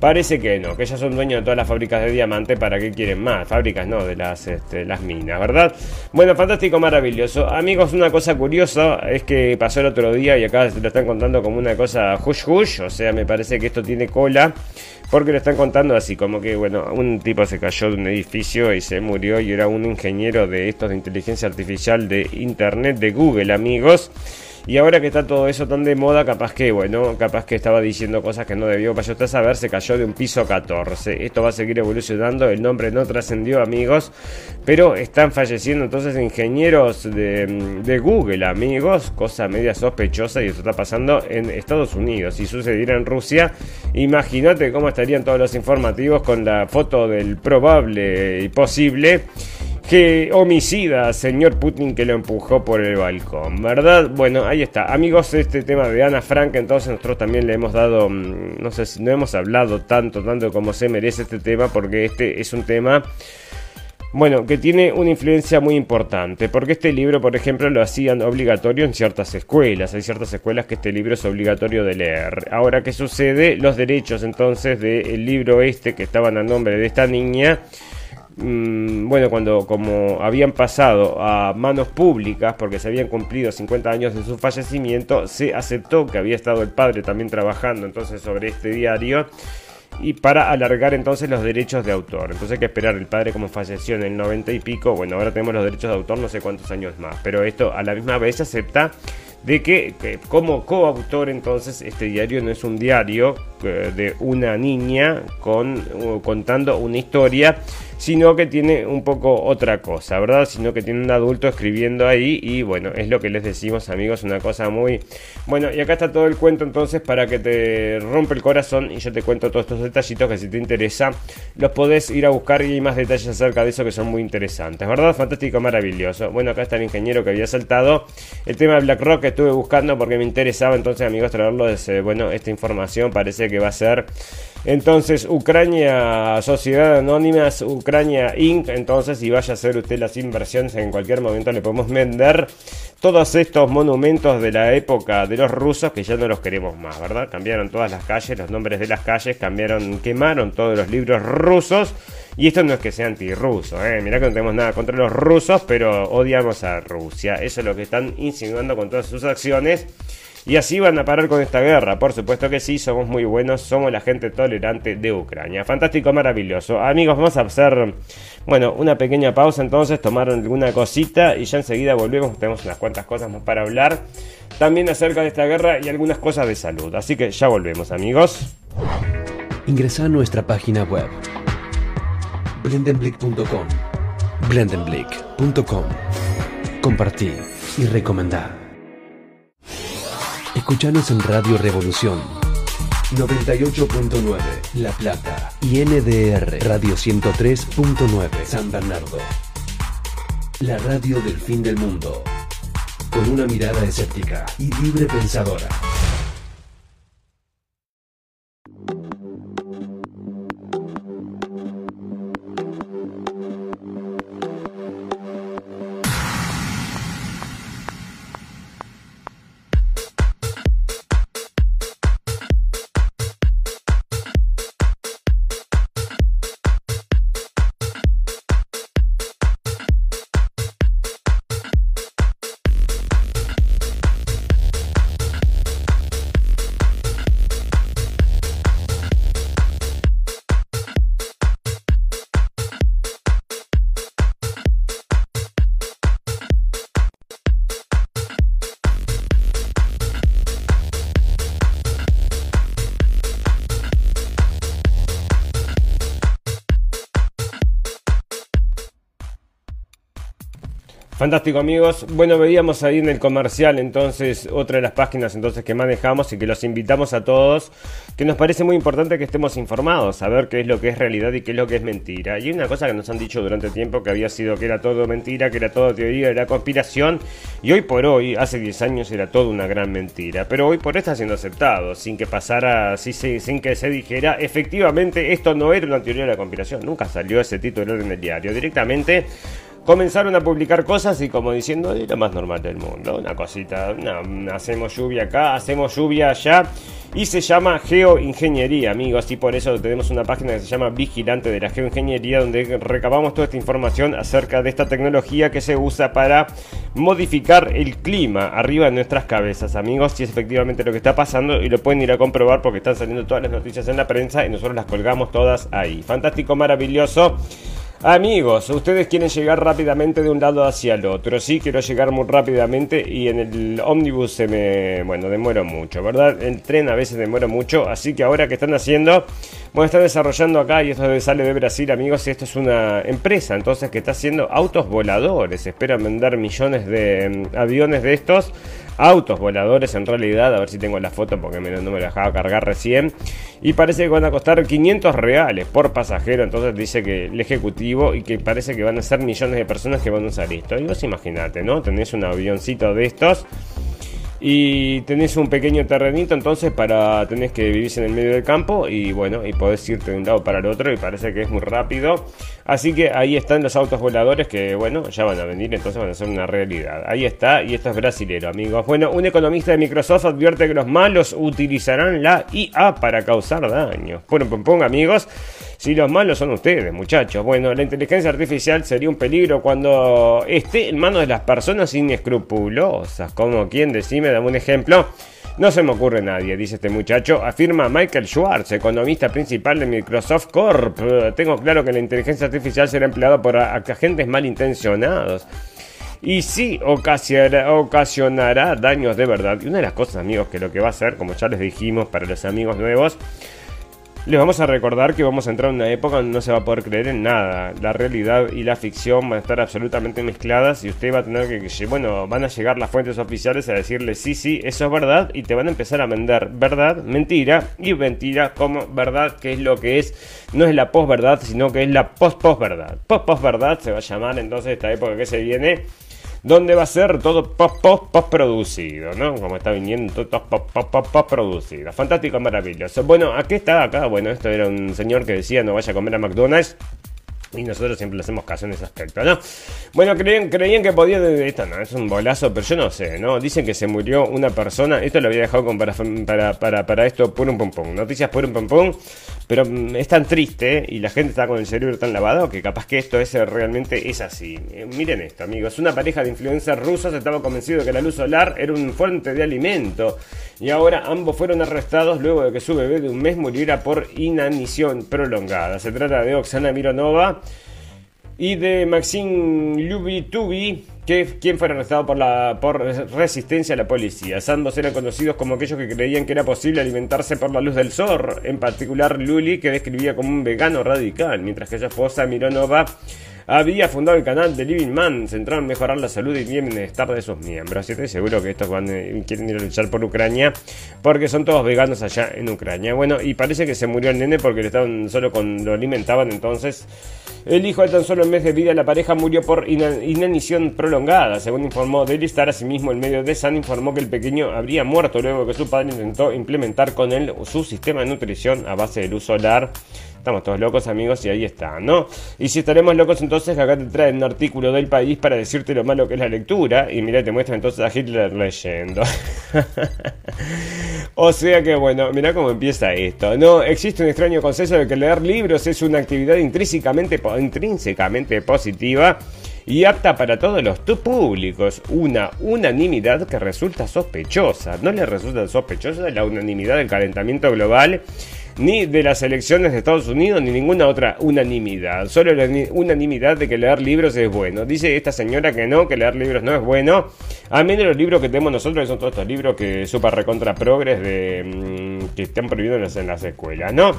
Parece que no, que ellos son dueños de todas las fábricas de diamante, ¿para qué quieren más? Fábricas no, de las, este, las minas, ¿verdad? Bueno, fantástico, maravilloso. Amigos, una cosa curiosa es que pasó el otro día y acá se lo están contando como una cosa hush hush, o sea, me parece que esto tiene cola. Porque lo están contando así, como que, bueno, un tipo se cayó de un edificio y se murió y era un ingeniero de estos de inteligencia artificial de Internet de Google, amigos. Y ahora que está todo eso tan de moda, capaz que, bueno, capaz que estaba diciendo cosas que no debió. Para usted saber, se cayó de un piso 14. Esto va a seguir evolucionando. El nombre no trascendió, amigos. Pero están falleciendo entonces ingenieros de, de, Google, amigos. Cosa media sospechosa y eso está pasando en Estados Unidos. Si sucediera en Rusia, imagínate cómo estarían todos los informativos con la foto del probable y posible que homicida, señor Putin, que lo empujó por el balcón, ¿verdad? Bueno, ahí está. Amigos, este tema de Ana Frank, entonces nosotros también le hemos dado, mm, no sé si no hemos hablado tanto, tanto como se merece este tema, porque este es un tema Bueno, que tiene una influencia muy importante, porque este libro, por ejemplo, lo hacían obligatorio en ciertas escuelas. Hay ciertas escuelas que este libro es obligatorio de leer. Ahora, ¿qué sucede? Los derechos entonces del libro este que estaban a nombre de esta niña, mm, bueno, cuando como habían pasado a manos públicas, porque se habían cumplido 50 años de su fallecimiento, se aceptó que había estado el padre también trabajando entonces sobre este diario y para alargar entonces los derechos de autor. Entonces hay que esperar, el padre como falleció en el 90 y pico, bueno, ahora tenemos los derechos de autor no sé cuántos años más, pero esto a la misma vez se acepta de que, como coautor entonces este diario no es un diario eh, de una niña con, contando una historia, sino que tiene un poco otra cosa, ¿verdad? Sino que tiene un adulto escribiendo ahí y bueno, es lo que les decimos amigos, una cosa muy... Bueno, y acá está todo el cuento entonces para que te rompe el corazón y yo te cuento todos estos detallitos que si te interesa los podés ir a buscar y hay más detalles acerca de eso que son muy interesantes, ¿verdad? Fantástico, maravilloso. Bueno, acá está el ingeniero que había saltado el tema de BlackRock que estuve buscando porque me interesaba entonces amigos traerlo, bueno, esta información parece que va a ser entonces, Ucrania, Sociedad Anónimas, Ucrania Inc. Entonces, si vaya a hacer usted las inversiones, en cualquier momento le podemos vender todos estos monumentos de la época de los rusos que ya no los queremos más, ¿verdad? Cambiaron todas las calles, los nombres de las calles, cambiaron, quemaron todos los libros rusos. Y esto no es que sea antirruso, ¿eh? Mirá que no tenemos nada contra los rusos, pero odiamos a Rusia. Eso es lo que están insinuando con todas sus acciones. Y así van a parar con esta guerra. Por supuesto que sí, somos muy buenos, somos la gente tolerante de Ucrania. Fantástico, maravilloso. Amigos, vamos a hacer, bueno, una pequeña pausa entonces, tomar alguna cosita y ya enseguida volvemos. Tenemos unas cuantas cosas más para hablar. También acerca de esta guerra y algunas cosas de salud. Así que ya volvemos, amigos. Ingresa a nuestra página web blendenblick.com blendenblick.com Compartir y recomendar. Escuchanos en Radio Revolución 98.9 La Plata y NDR Radio 103.9 San Bernardo. La radio del fin del mundo. Con una mirada escéptica y libre pensadora. Fantástico amigos. Bueno, veíamos ahí en el comercial entonces otra de las páginas entonces que manejamos y que los invitamos a todos, que nos parece muy importante que estemos informados, saber qué es lo que es realidad y qué es lo que es mentira. Y una cosa que nos han dicho durante tiempo que había sido que era todo mentira, que era todo teoría, era conspiración, y hoy por hoy, hace 10 años era todo una gran mentira, pero hoy por hoy está siendo aceptado, sin que pasara, sin que se dijera, efectivamente esto no era una teoría de la conspiración, nunca salió ese título en el diario, directamente comenzaron a publicar cosas y como diciendo es lo más normal del mundo, una cosita, hacemos lluvia acá, hacemos lluvia allá y se llama geoingeniería, amigos, y por eso tenemos una página que se llama Vigilante de la Geoingeniería donde recabamos toda esta información acerca de esta tecnología que se usa para modificar el clima arriba de nuestras cabezas, amigos, si es efectivamente lo que está pasando y lo pueden ir a comprobar porque están saliendo todas las noticias en la prensa y nosotros las colgamos todas ahí. Fantástico, maravilloso. Amigos, ustedes quieren llegar rápidamente de un lado hacia el otro. Sí, quiero llegar muy rápidamente y en el ómnibus se me, bueno, demoro mucho, ¿verdad? El tren a veces demora mucho, así que ahora que están haciendo, bueno, están desarrollando acá y esto sale de Brasil, amigos, esto es una empresa entonces que está haciendo autos voladores. Esperan vender millones de mm, aviones de estos autos voladores en realidad, a ver si tengo la foto porque no me la dejaba cargar recién. Y parece que van a costar 500 reales por pasajero, entonces dice que el ejecutivo y que parece que van a ser millones de personas que van a usar esto. Y vos imaginate, ¿no? Tenés un avioncito de estos y tenés un pequeño terrenito entonces para tenés que vivir en el medio del campo y bueno y podés irte de un lado para el otro y parece que es muy rápido. Así que ahí están los autos voladores que bueno ya van a venir entonces van a ser una realidad. Ahí está y esto es brasilero amigos. Bueno un economista de Microsoft advierte que los malos utilizarán la IA para causar daño. Bueno pum pum amigos si los malos son ustedes, muchachos. Bueno, la inteligencia artificial sería un peligro cuando esté en manos de las personas inescrupulosas. Como quien, decime, dame un ejemplo. No se me ocurre nadie, dice este muchacho, afirma Michael Schwartz, economista principal de Microsoft Corp. Tengo claro que la inteligencia artificial será empleada por agentes malintencionados. Y sí, ocasionará, ocasionará daños de verdad. Y una de las cosas, amigos, que lo que va a hacer, como ya les dijimos para los amigos nuevos, les vamos a recordar que vamos a entrar en una época donde no se va a poder creer en nada. La realidad y la ficción van a estar absolutamente mezcladas y usted va a tener que, bueno, van a llegar las fuentes oficiales a decirle sí, sí, eso es verdad y te van a empezar a vender verdad, mentira y mentira como verdad, que es lo que es, no es la posverdad, sino que es la post-post-verdad. Post-post-verdad se va a llamar entonces esta época que se viene donde va a ser todo post, post, post producido, ¿no? Como está viniendo todo post, post, post, post producido. Fantástico, maravilloso. Bueno, aquí está acá. Bueno, esto era un señor que decía no vaya a comer a McDonald's. Y nosotros siempre le hacemos caso en ese aspecto, ¿no? Bueno, creían, creían que podía. Esto no, es un bolazo, pero yo no sé, ¿no? Dicen que se murió una persona. Esto lo había dejado con para, para, para, para esto, un pum pum. Noticias un pum pum. Pero mm, es tan triste y la gente está con el cerebro tan lavado que capaz que esto es realmente es así. Eh, miren esto, amigos. Una pareja de influencers rusos estaba convencido de que la luz solar era un fuente de alimento. Y ahora ambos fueron arrestados luego de que su bebé de un mes muriera por inanición prolongada. Se trata de Oksana Mironova y de Maxim Lubitubi, que quien fue arrestado por la por resistencia a la policía. Ambos eran conocidos como aquellos que creían que era posible alimentarse por la luz del sol, en particular Luli, que describía como un vegano radical, mientras que su esposa Mironova había fundado el canal de Living Man, centrado en mejorar la salud y bienestar de sus miembros. Y estoy seguro que estos van, eh, quieren ir a luchar por Ucrania, porque son todos veganos allá en Ucrania. Bueno, y parece que se murió el nene porque le estaban solo lo alimentaban, entonces el hijo de tan solo un mes de vida la pareja murió por inanición prolongada. Según informó Daily Star, asimismo el medio de Sun informó que el pequeño habría muerto luego que su padre intentó implementar con él su sistema de nutrición a base de luz solar Estamos todos locos, amigos, y ahí está, ¿no? Y si estaremos locos, entonces acá te traen un artículo del país para decirte lo malo que es la lectura. Y mira, te muestra entonces a Hitler leyendo. o sea que, bueno, mira cómo empieza esto. No, existe un extraño consenso de que leer libros es una actividad intrínsecamente, intrínsecamente positiva y apta para todos los públicos. Una unanimidad que resulta sospechosa. ¿No le resulta sospechosa la unanimidad del calentamiento global? Ni de las elecciones de Estados Unidos, ni ninguna otra unanimidad. Solo la unanimidad de que leer libros es bueno. Dice esta señora que no, que leer libros no es bueno. A mí los libros que tenemos nosotros, que son todos estos libros que super recontra progres de, mm, que están prohibidos en las escuelas, ¿no?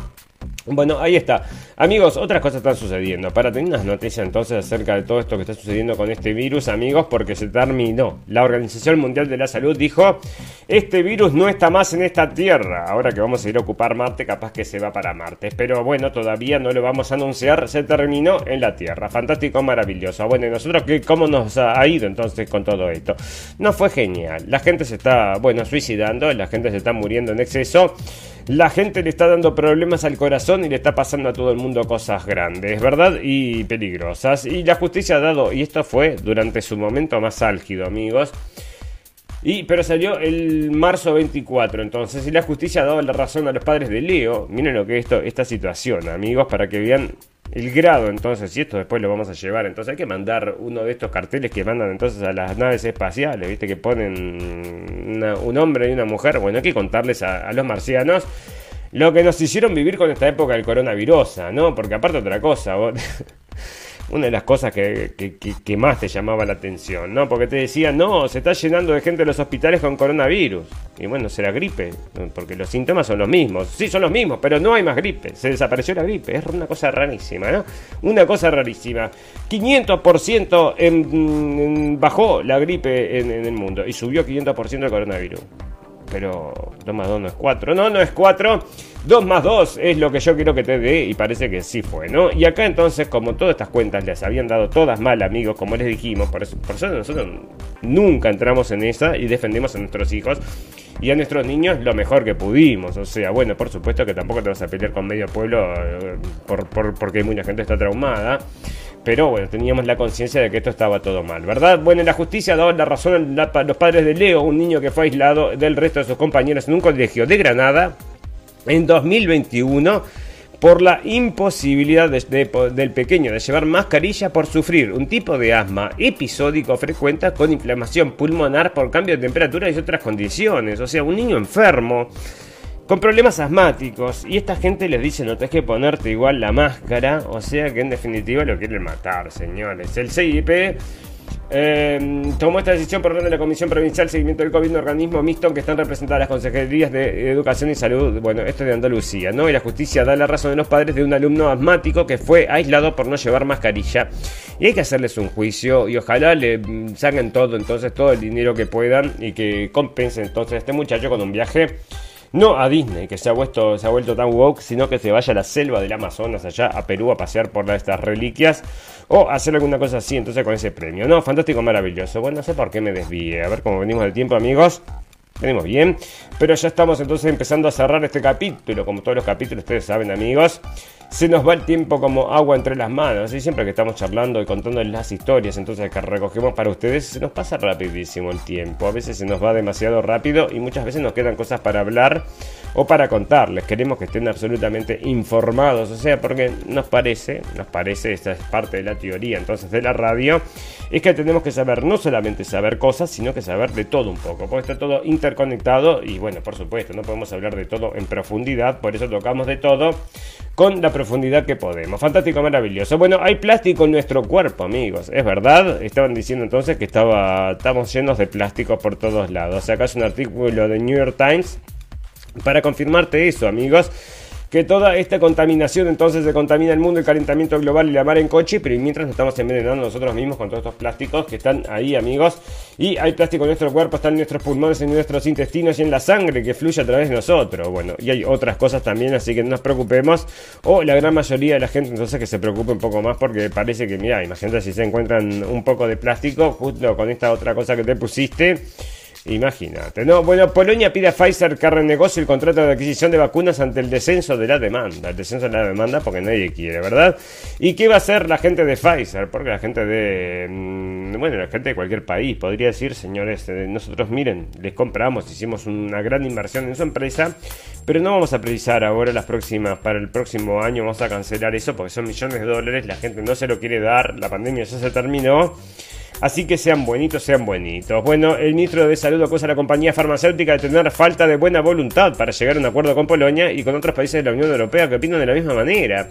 Bueno, ahí está. Amigos, otras cosas están sucediendo. Para tener unas noticias entonces acerca de todo esto que está sucediendo con este virus, amigos, porque se terminó. La Organización Mundial de la Salud dijo, este virus no está más en esta Tierra. Ahora que vamos a ir a ocupar Marte, capaz que se va para Marte. Pero bueno, todavía no lo vamos a anunciar. Se terminó en la Tierra. Fantástico, maravilloso. Bueno, ¿y nosotros qué, cómo nos ha ido entonces con todo esto? No fue genial. La gente se está, bueno, suicidando, la gente se está muriendo en exceso. La gente le está dando problemas al corazón y le está pasando a todo el mundo cosas grandes, ¿verdad? Y peligrosas. Y la justicia ha dado, y esto fue durante su momento más álgido, amigos. Y, pero salió el marzo 24, entonces, y la justicia ha dado la razón a los padres de Leo. Miren lo que es esto, esta situación, amigos, para que vean el grado entonces, y esto después lo vamos a llevar, entonces hay que mandar uno de estos carteles que mandan entonces a las naves espaciales, viste que ponen un hombre y una mujer, bueno, hay que contarles a, a los marcianos lo que nos hicieron vivir con esta época del coronavirus, ¿no? Porque aparte otra cosa, vos, una de las cosas que, que, más te llamaba la atención, ¿no? Porque te decían, no, se está llenando de gente en los hospitales con coronavirus. Y bueno, será gripe, porque los síntomas son los mismos. Sí, son los mismos, pero no hay más gripe. Se desapareció la gripe. Es una cosa rarísima, ¿no? Una cosa rarísima. 500% en, bajó la gripe en, en, el mundo y subió 500% el coronavirus. Pero 2 más 2 no es 4. No, no es 4. 2 más 2 es lo que yo quiero que te dé y parece que sí fue, ¿no? Y acá entonces, como todas estas cuentas les habían dado todas mal, amigos, como les dijimos, por eso, por eso nosotros nunca entramos en esa y defendemos a nuestros hijos y a nuestros niños lo mejor que pudimos. O sea, bueno, por supuesto que tampoco te vas a pelear con medio pueblo eh, por, por, porque mucha gente está traumada. Pero bueno, teníamos la conciencia de que esto estaba todo mal, ¿verdad? Bueno, la justicia dado la razón a los padres de Leo, un niño que fue aislado del resto de sus compañeros en un colegio de Granada en 2021 por la imposibilidad del pequeño de llevar mascarilla por sufrir un tipo de asma episódico frecuente con inflamación pulmonar por cambio de temperatura y otras condiciones. O sea, un niño enfermo con problemas asmáticos. Y esta gente les dice, no tenés que ponerte igual la máscara. O sea que en definitiva lo quieren matar, señores. El CIP eh, tomó esta decisión por orden de la Comisión Provincial Seguimiento del COVID, un organismo mixto que están representadas las consejerías de Educación y Salud, bueno, esto es de Andalucía, ¿no? Y la justicia da la razón de los padres de un alumno asmático que fue aislado por no llevar mascarilla. Y hay que hacerles un juicio y ojalá le mm, saquen todo, entonces, todo el dinero que puedan y que compensen entonces a este muchacho con un viaje no a Disney, que se ha, vuelto, se ha vuelto tan woke, sino que se vaya a la selva del Amazonas, allá a Perú, a pasear por estas reliquias o hacer alguna cosa así, entonces con ese premio. No, fantástico, maravilloso. Bueno, no sé por qué me desvíe. A ver cómo venimos del tiempo, amigos. Venimos bien, pero ya estamos entonces empezando a cerrar este capítulo, como todos los capítulos, ustedes saben, amigos se nos va el tiempo como agua entre las manos. Y siempre que estamos charlando y contando las historias, entonces que recogemos para ustedes, se nos pasa rapidísimo el tiempo. A veces se nos va demasiado rápido y muchas veces nos quedan cosas para hablar o para contarles. Queremos que estén absolutamente informados, o sea, porque nos parece, nos parece, esta es parte de la teoría entonces de la radio, es que tenemos que saber no solamente saber cosas, sino que saber de todo un poco, porque está todo interconectado y bueno, por supuesto, no podemos hablar de todo en profundidad, por eso tocamos de todo con la profundidad que podemos. Fantástico, maravilloso. Bueno, hay plástico en nuestro cuerpo, amigos. Es verdad. Estaban diciendo entonces que estaba, estamos llenos de plástico por todos lados. Acá es un artículo de New York Times para confirmarte eso, amigos que toda esta contaminación entonces se contamina el mundo, el calentamiento global y la mar en coche, pero mientras nos estamos envenenando nosotros mismos con todos estos plásticos que están ahí, amigos. Y hay plástico en nuestro cuerpo, están en nuestros pulmones, en nuestros intestinos y en la sangre que fluye a través de nosotros. Bueno, y hay otras cosas también, así que no nos preocupemos. O la gran mayoría de la gente entonces que se preocupe un poco más porque parece que, mira, imagínate si se encuentran un poco de plástico justo con esta otra cosa que te pusiste Imagínate, ¿no? Bueno, Polonia pide a Pfizer que renegocie el contrato de adquisición de vacunas ante el descenso de la demanda. El descenso de la demanda porque nadie quiere, ¿verdad? ¿Y qué va a hacer la gente de Pfizer? Porque la gente de... Mm, bueno, la gente de cualquier país podría decir, señores, eh, nosotros miren, les compramos, hicimos una gran inversión en su empresa, pero no vamos a precisar ahora las próximas, para el próximo año vamos a cancelar eso porque son millones de dólares, la gente no se lo quiere dar, la pandemia ya se terminó. Así que sean buenitos, sean buenitos. Bueno, el ministro de Salud acusa a la compañía farmacéutica de tener falta de buena voluntad para llegar a un acuerdo con Polonia y con otros países de la Unión Europea que opinan de la misma manera.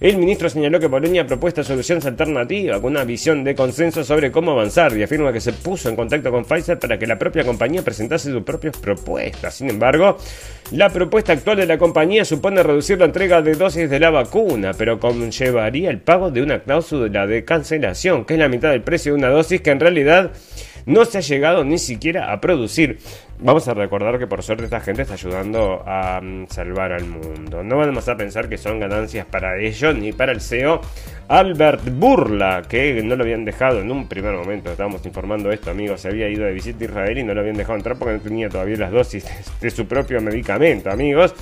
El ministro señaló que Polonia ha propuesto soluciones alternativas con una visión de consenso sobre cómo avanzar y afirma que se puso en contacto con Pfizer para que la propia compañía presentase sus propias propuestas. Sin embargo, la propuesta actual de la compañía supone reducir la entrega de dosis de la vacuna, pero conllevaría el pago de una cláusula de cancelación, que es la mitad del precio de una dosis que en realidad no se ha llegado ni siquiera a producir. Vamos a recordar que por suerte esta gente está ayudando a mm, salvar al mundo. No vamos a pensar que son ganancias para ellos ni para el CEO Albert Burla, que no lo habían dejado en un primer momento. Estábamos informando esto, amigos. Se había ido de visita a Israel y no lo habían dejado entrar porque no tenía todavía las dosis de su propio medicamento, amigos.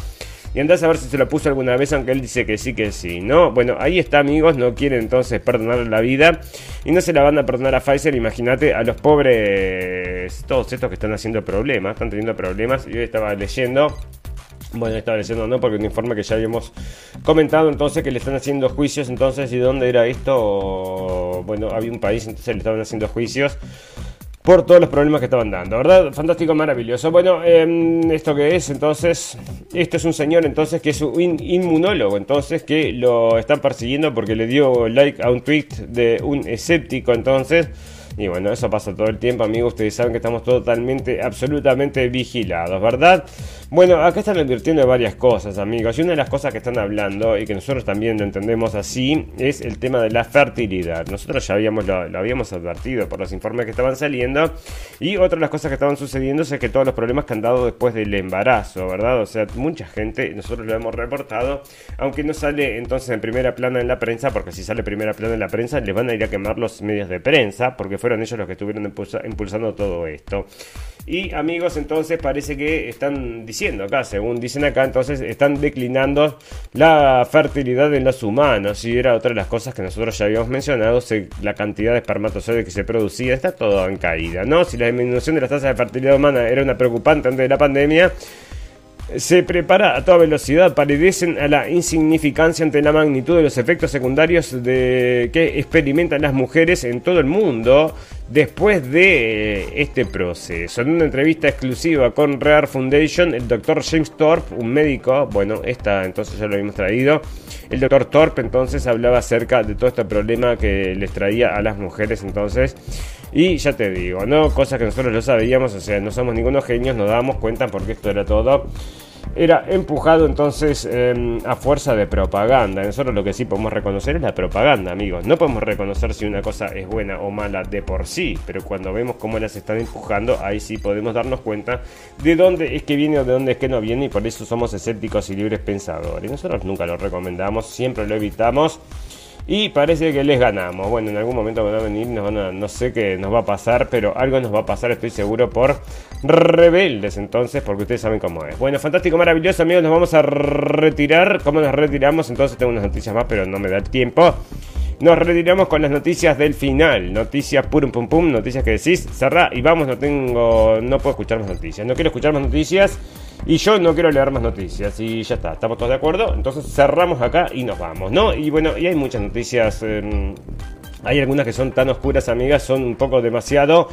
Y andás a ver si se lo puso alguna vez, aunque él dice que sí, que sí, ¿no? Bueno, ahí está, amigos, no quieren entonces perdonar la vida y no se la van a perdonar a Pfizer, imagínate, a los pobres, todos estos que están haciendo problemas, están teniendo problemas. Y hoy estaba leyendo bueno, estaba leyendo no, porque un informe que ya habíamos comentado entonces que le están haciendo juicios, entonces, ¿y dónde era esto? Bueno, había un país, entonces le estaban haciendo juicios por todos los problemas que estaban dando, ¿verdad? Fantástico, maravilloso. Bueno, em, ¿esto qué es? Entonces, esto es un señor entonces que es un inmunólogo, entonces que lo están persiguiendo porque le dio like a un tweet de un escéptico, entonces Y bueno, eso pasa todo el tiempo, amigos. Ustedes saben que estamos totalmente, absolutamente vigilados, ¿verdad? Bueno, acá están advirtiendo varias cosas, amigos. Y una de las cosas que están hablando, y que nosotros también lo entendemos así, es el tema de la fertilidad. Nosotros ya habíamos, lo, habíamos advertido por los informes que estaban saliendo. Y otra de las cosas que estaban sucediendo es que todos los problemas que han dado después del embarazo, ¿verdad? O sea, mucha gente, nosotros lo hemos reportado, aunque no sale entonces en primera plana en la prensa, porque si sale primera plana en la prensa, les van a ir a quemar los medios de prensa, porque fueron ellos los que estuvieron impulsa- impulsando todo esto. Y amigos, entonces parece que están diciendo acá, según dicen acá, entonces están declinando la fertilidad en los humanos. Y era otra de las cosas que nosotros ya habíamos mencionado, la cantidad de espermatozoides que se producía está todo en caída, ¿no? Si la disminución de las tasas de fertilidad humana era una preocupante antes de la pandemia, se prepara a toda velocidad, palidecen a la insignificancia ante la magnitud de los efectos secundarios que experimentan las mujeres en todo el mundo después de eh, este proceso. En una entrevista exclusiva con Rare Foundation, el doctor James Thorpe, un médico, bueno, esta entonces ya lo habíamos traído, el doctor Thorpe entonces hablaba acerca de todo este problema que les traía a las mujeres entonces. Y ya te digo, ¿no? Cosas que nosotros lo sabíamos, o sea, no somos ningunos genios, nos dábamos cuenta porque esto era todo. Era empujado entonces eh, a fuerza de propaganda. Nosotros lo que sí podemos reconocer es la propaganda, amigos. No podemos reconocer si una cosa es buena o mala de por sí, pero cuando vemos cómo las están empujando, ahí sí podemos darnos cuenta de dónde es que viene o de dónde es que no viene, y por eso somos escépticos y libres pensadores. Nosotros nunca lo recomendamos, siempre lo evitamos. Y parece que les ganamos. Bueno, en algún momento van a venir, no sé qué nos va a pasar, pero algo nos va a pasar, estoy seguro, por rebeldes entonces, porque ustedes saben cómo es. Bueno, fantástico, maravilloso, amigos, nos vamos a retirar. ¿Cómo nos retiramos? Entonces tengo unas noticias más, pero no me da el tiempo. Nos retiramos con las noticias del final. Noticias pum pum pum, noticias que decís, cerrá y vamos, no tengo, no puedo escuchar más noticias. No quiero escuchar más noticias y yo no quiero leer más noticias. Y ya está, estamos todos de acuerdo. Entonces cerramos acá y nos vamos, ¿no? Y bueno, y hay muchas noticias. eh, hay algunas que son tan oscuras, amigas, son un poco demasiado.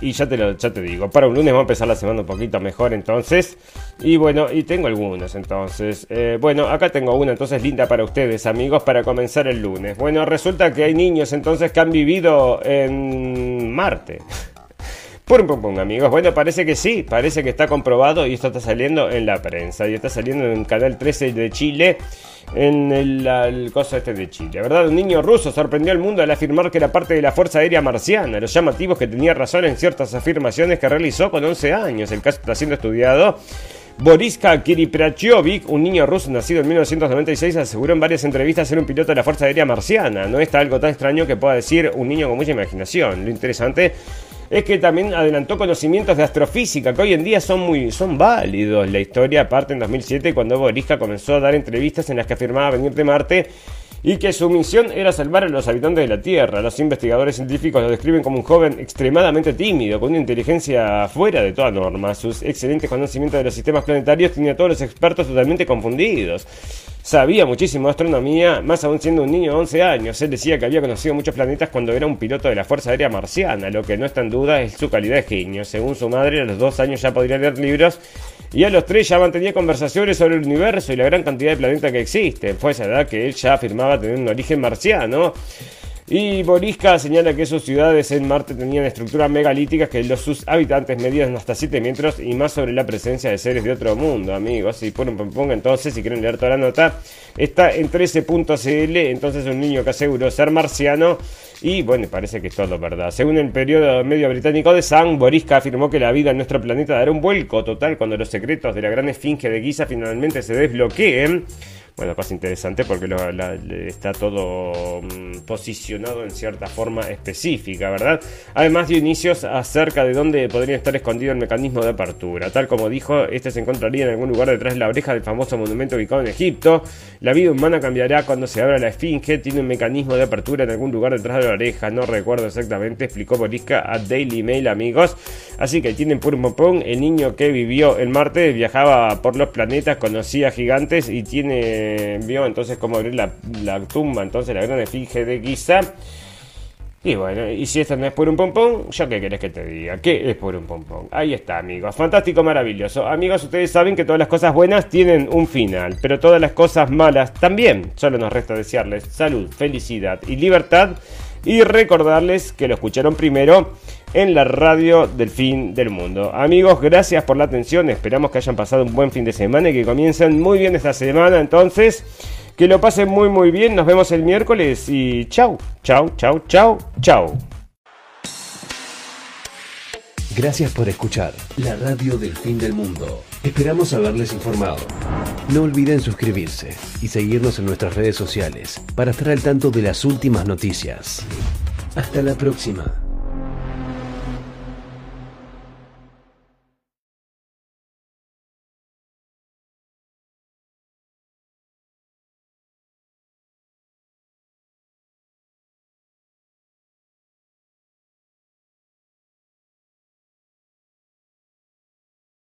Y ya te, lo, ya te digo, para un lunes vamos a empezar la semana un poquito mejor entonces. Y bueno, y tengo algunos entonces. Eh, bueno, acá tengo una entonces linda para ustedes amigos para comenzar el lunes. Bueno, resulta que hay niños entonces que han vivido en Marte. Pum, pum, pum, amigos. Bueno, parece que sí, parece que está comprobado y esto está saliendo en la prensa y está saliendo en canal 13 de Chile, en el, el coso este de Chile. ¿Verdad? Un niño ruso sorprendió al mundo al afirmar que era parte de la Fuerza Aérea Marciana. Los llamativos que tenía razón en ciertas afirmaciones que realizó con 11 años. El caso está siendo estudiado. Boriska Kiriprachiovic, un niño ruso nacido en 1996, aseguró en varias entrevistas ser un piloto de la Fuerza Aérea Marciana. No está algo tan extraño que pueda decir un niño con mucha imaginación. Lo interesante es que también adelantó conocimientos de astrofísica que hoy en día son muy son válidos. La historia parte en 2007 cuando Boriska comenzó a dar entrevistas en las que afirmaba venir de Marte y que su misión era salvar a los habitantes de la Tierra. Los investigadores científicos lo describen como un joven extremadamente tímido, con una inteligencia fuera de toda norma. Sus excelentes conocimientos de los sistemas planetarios tenían a todos los expertos totalmente confundidos. Sabía muchísimo de astronomía, más aún siendo un niño de 11 años. Él decía que había conocido muchos planetas cuando era un piloto de la Fuerza Aérea Marciana. Lo que no está en duda es su calidad de genio. Según su madre, a los dos años ya podría leer libros y a los tres ya mantenía conversaciones sobre el universo y la gran cantidad de planetas que existen. Fue esa edad que él ya afirmaba tener un origen marciano. Y Boriska señala que sus ciudades en Marte tenían estructuras megalíticas que los, sus habitantes medían hasta 7 metros y más sobre la presencia de seres de otro mundo, amigos. Pum, pum, pum, entonces, si quieren leer toda la nota, está en 13.cl. Entonces, un niño que aseguró ser marciano. Y bueno, parece que es todo verdad. Según el periodo medio británico de Sun, Boriska afirmó que la vida en nuestro planeta dará un vuelco total cuando los secretos de la gran esfinge de Giza finalmente se desbloqueen. Bueno, cosa interesante porque lo- la- está todo mm, posicionado en cierta forma específica, ¿verdad? Además dio inicios acerca de dónde podría estar escondido el mecanismo de apertura. Tal como dijo, este se encontraría en algún lugar detrás de la oreja del famoso monumento ubicado en Egipto. La vida humana cambiará cuando se abra la esfinge. Tiene un mecanismo de apertura en algún lugar detrás de la oreja. No recuerdo exactamente, explicó Borisca a Daily Mail, amigos. Así que tienen pum pum. El niño que vivió en Marte viajaba por los planetas, conocía gigantes y tiene vio entonces cómo abrir la, tumba, entonces la gran esfinge de Giza. Y bueno, y si esto no es por un pompón, ¿yo qué querés que te diga? ¿Qué es por un pompón? Ahí está, amigos. Fantástico, maravilloso. Amigos, ustedes saben que todas las cosas buenas tienen un final, pero todas las cosas malas también. Solo nos resta desearles salud, felicidad y libertad y recordarles que lo escucharon primero en la radio del fin del mundo. Amigos, gracias por la atención, esperamos que hayan pasado un buen fin de semana y que comiencen muy bien esta semana entonces. Que lo pasen muy muy bien, nos vemos el miércoles y chau, chau, chau, chau, chau. Gracias por escuchar la radio del fin del mundo. Esperamos haberles informado. No olviden suscribirse y seguirnos en nuestras redes sociales para estar al tanto de las últimas noticias. Hasta la próxima.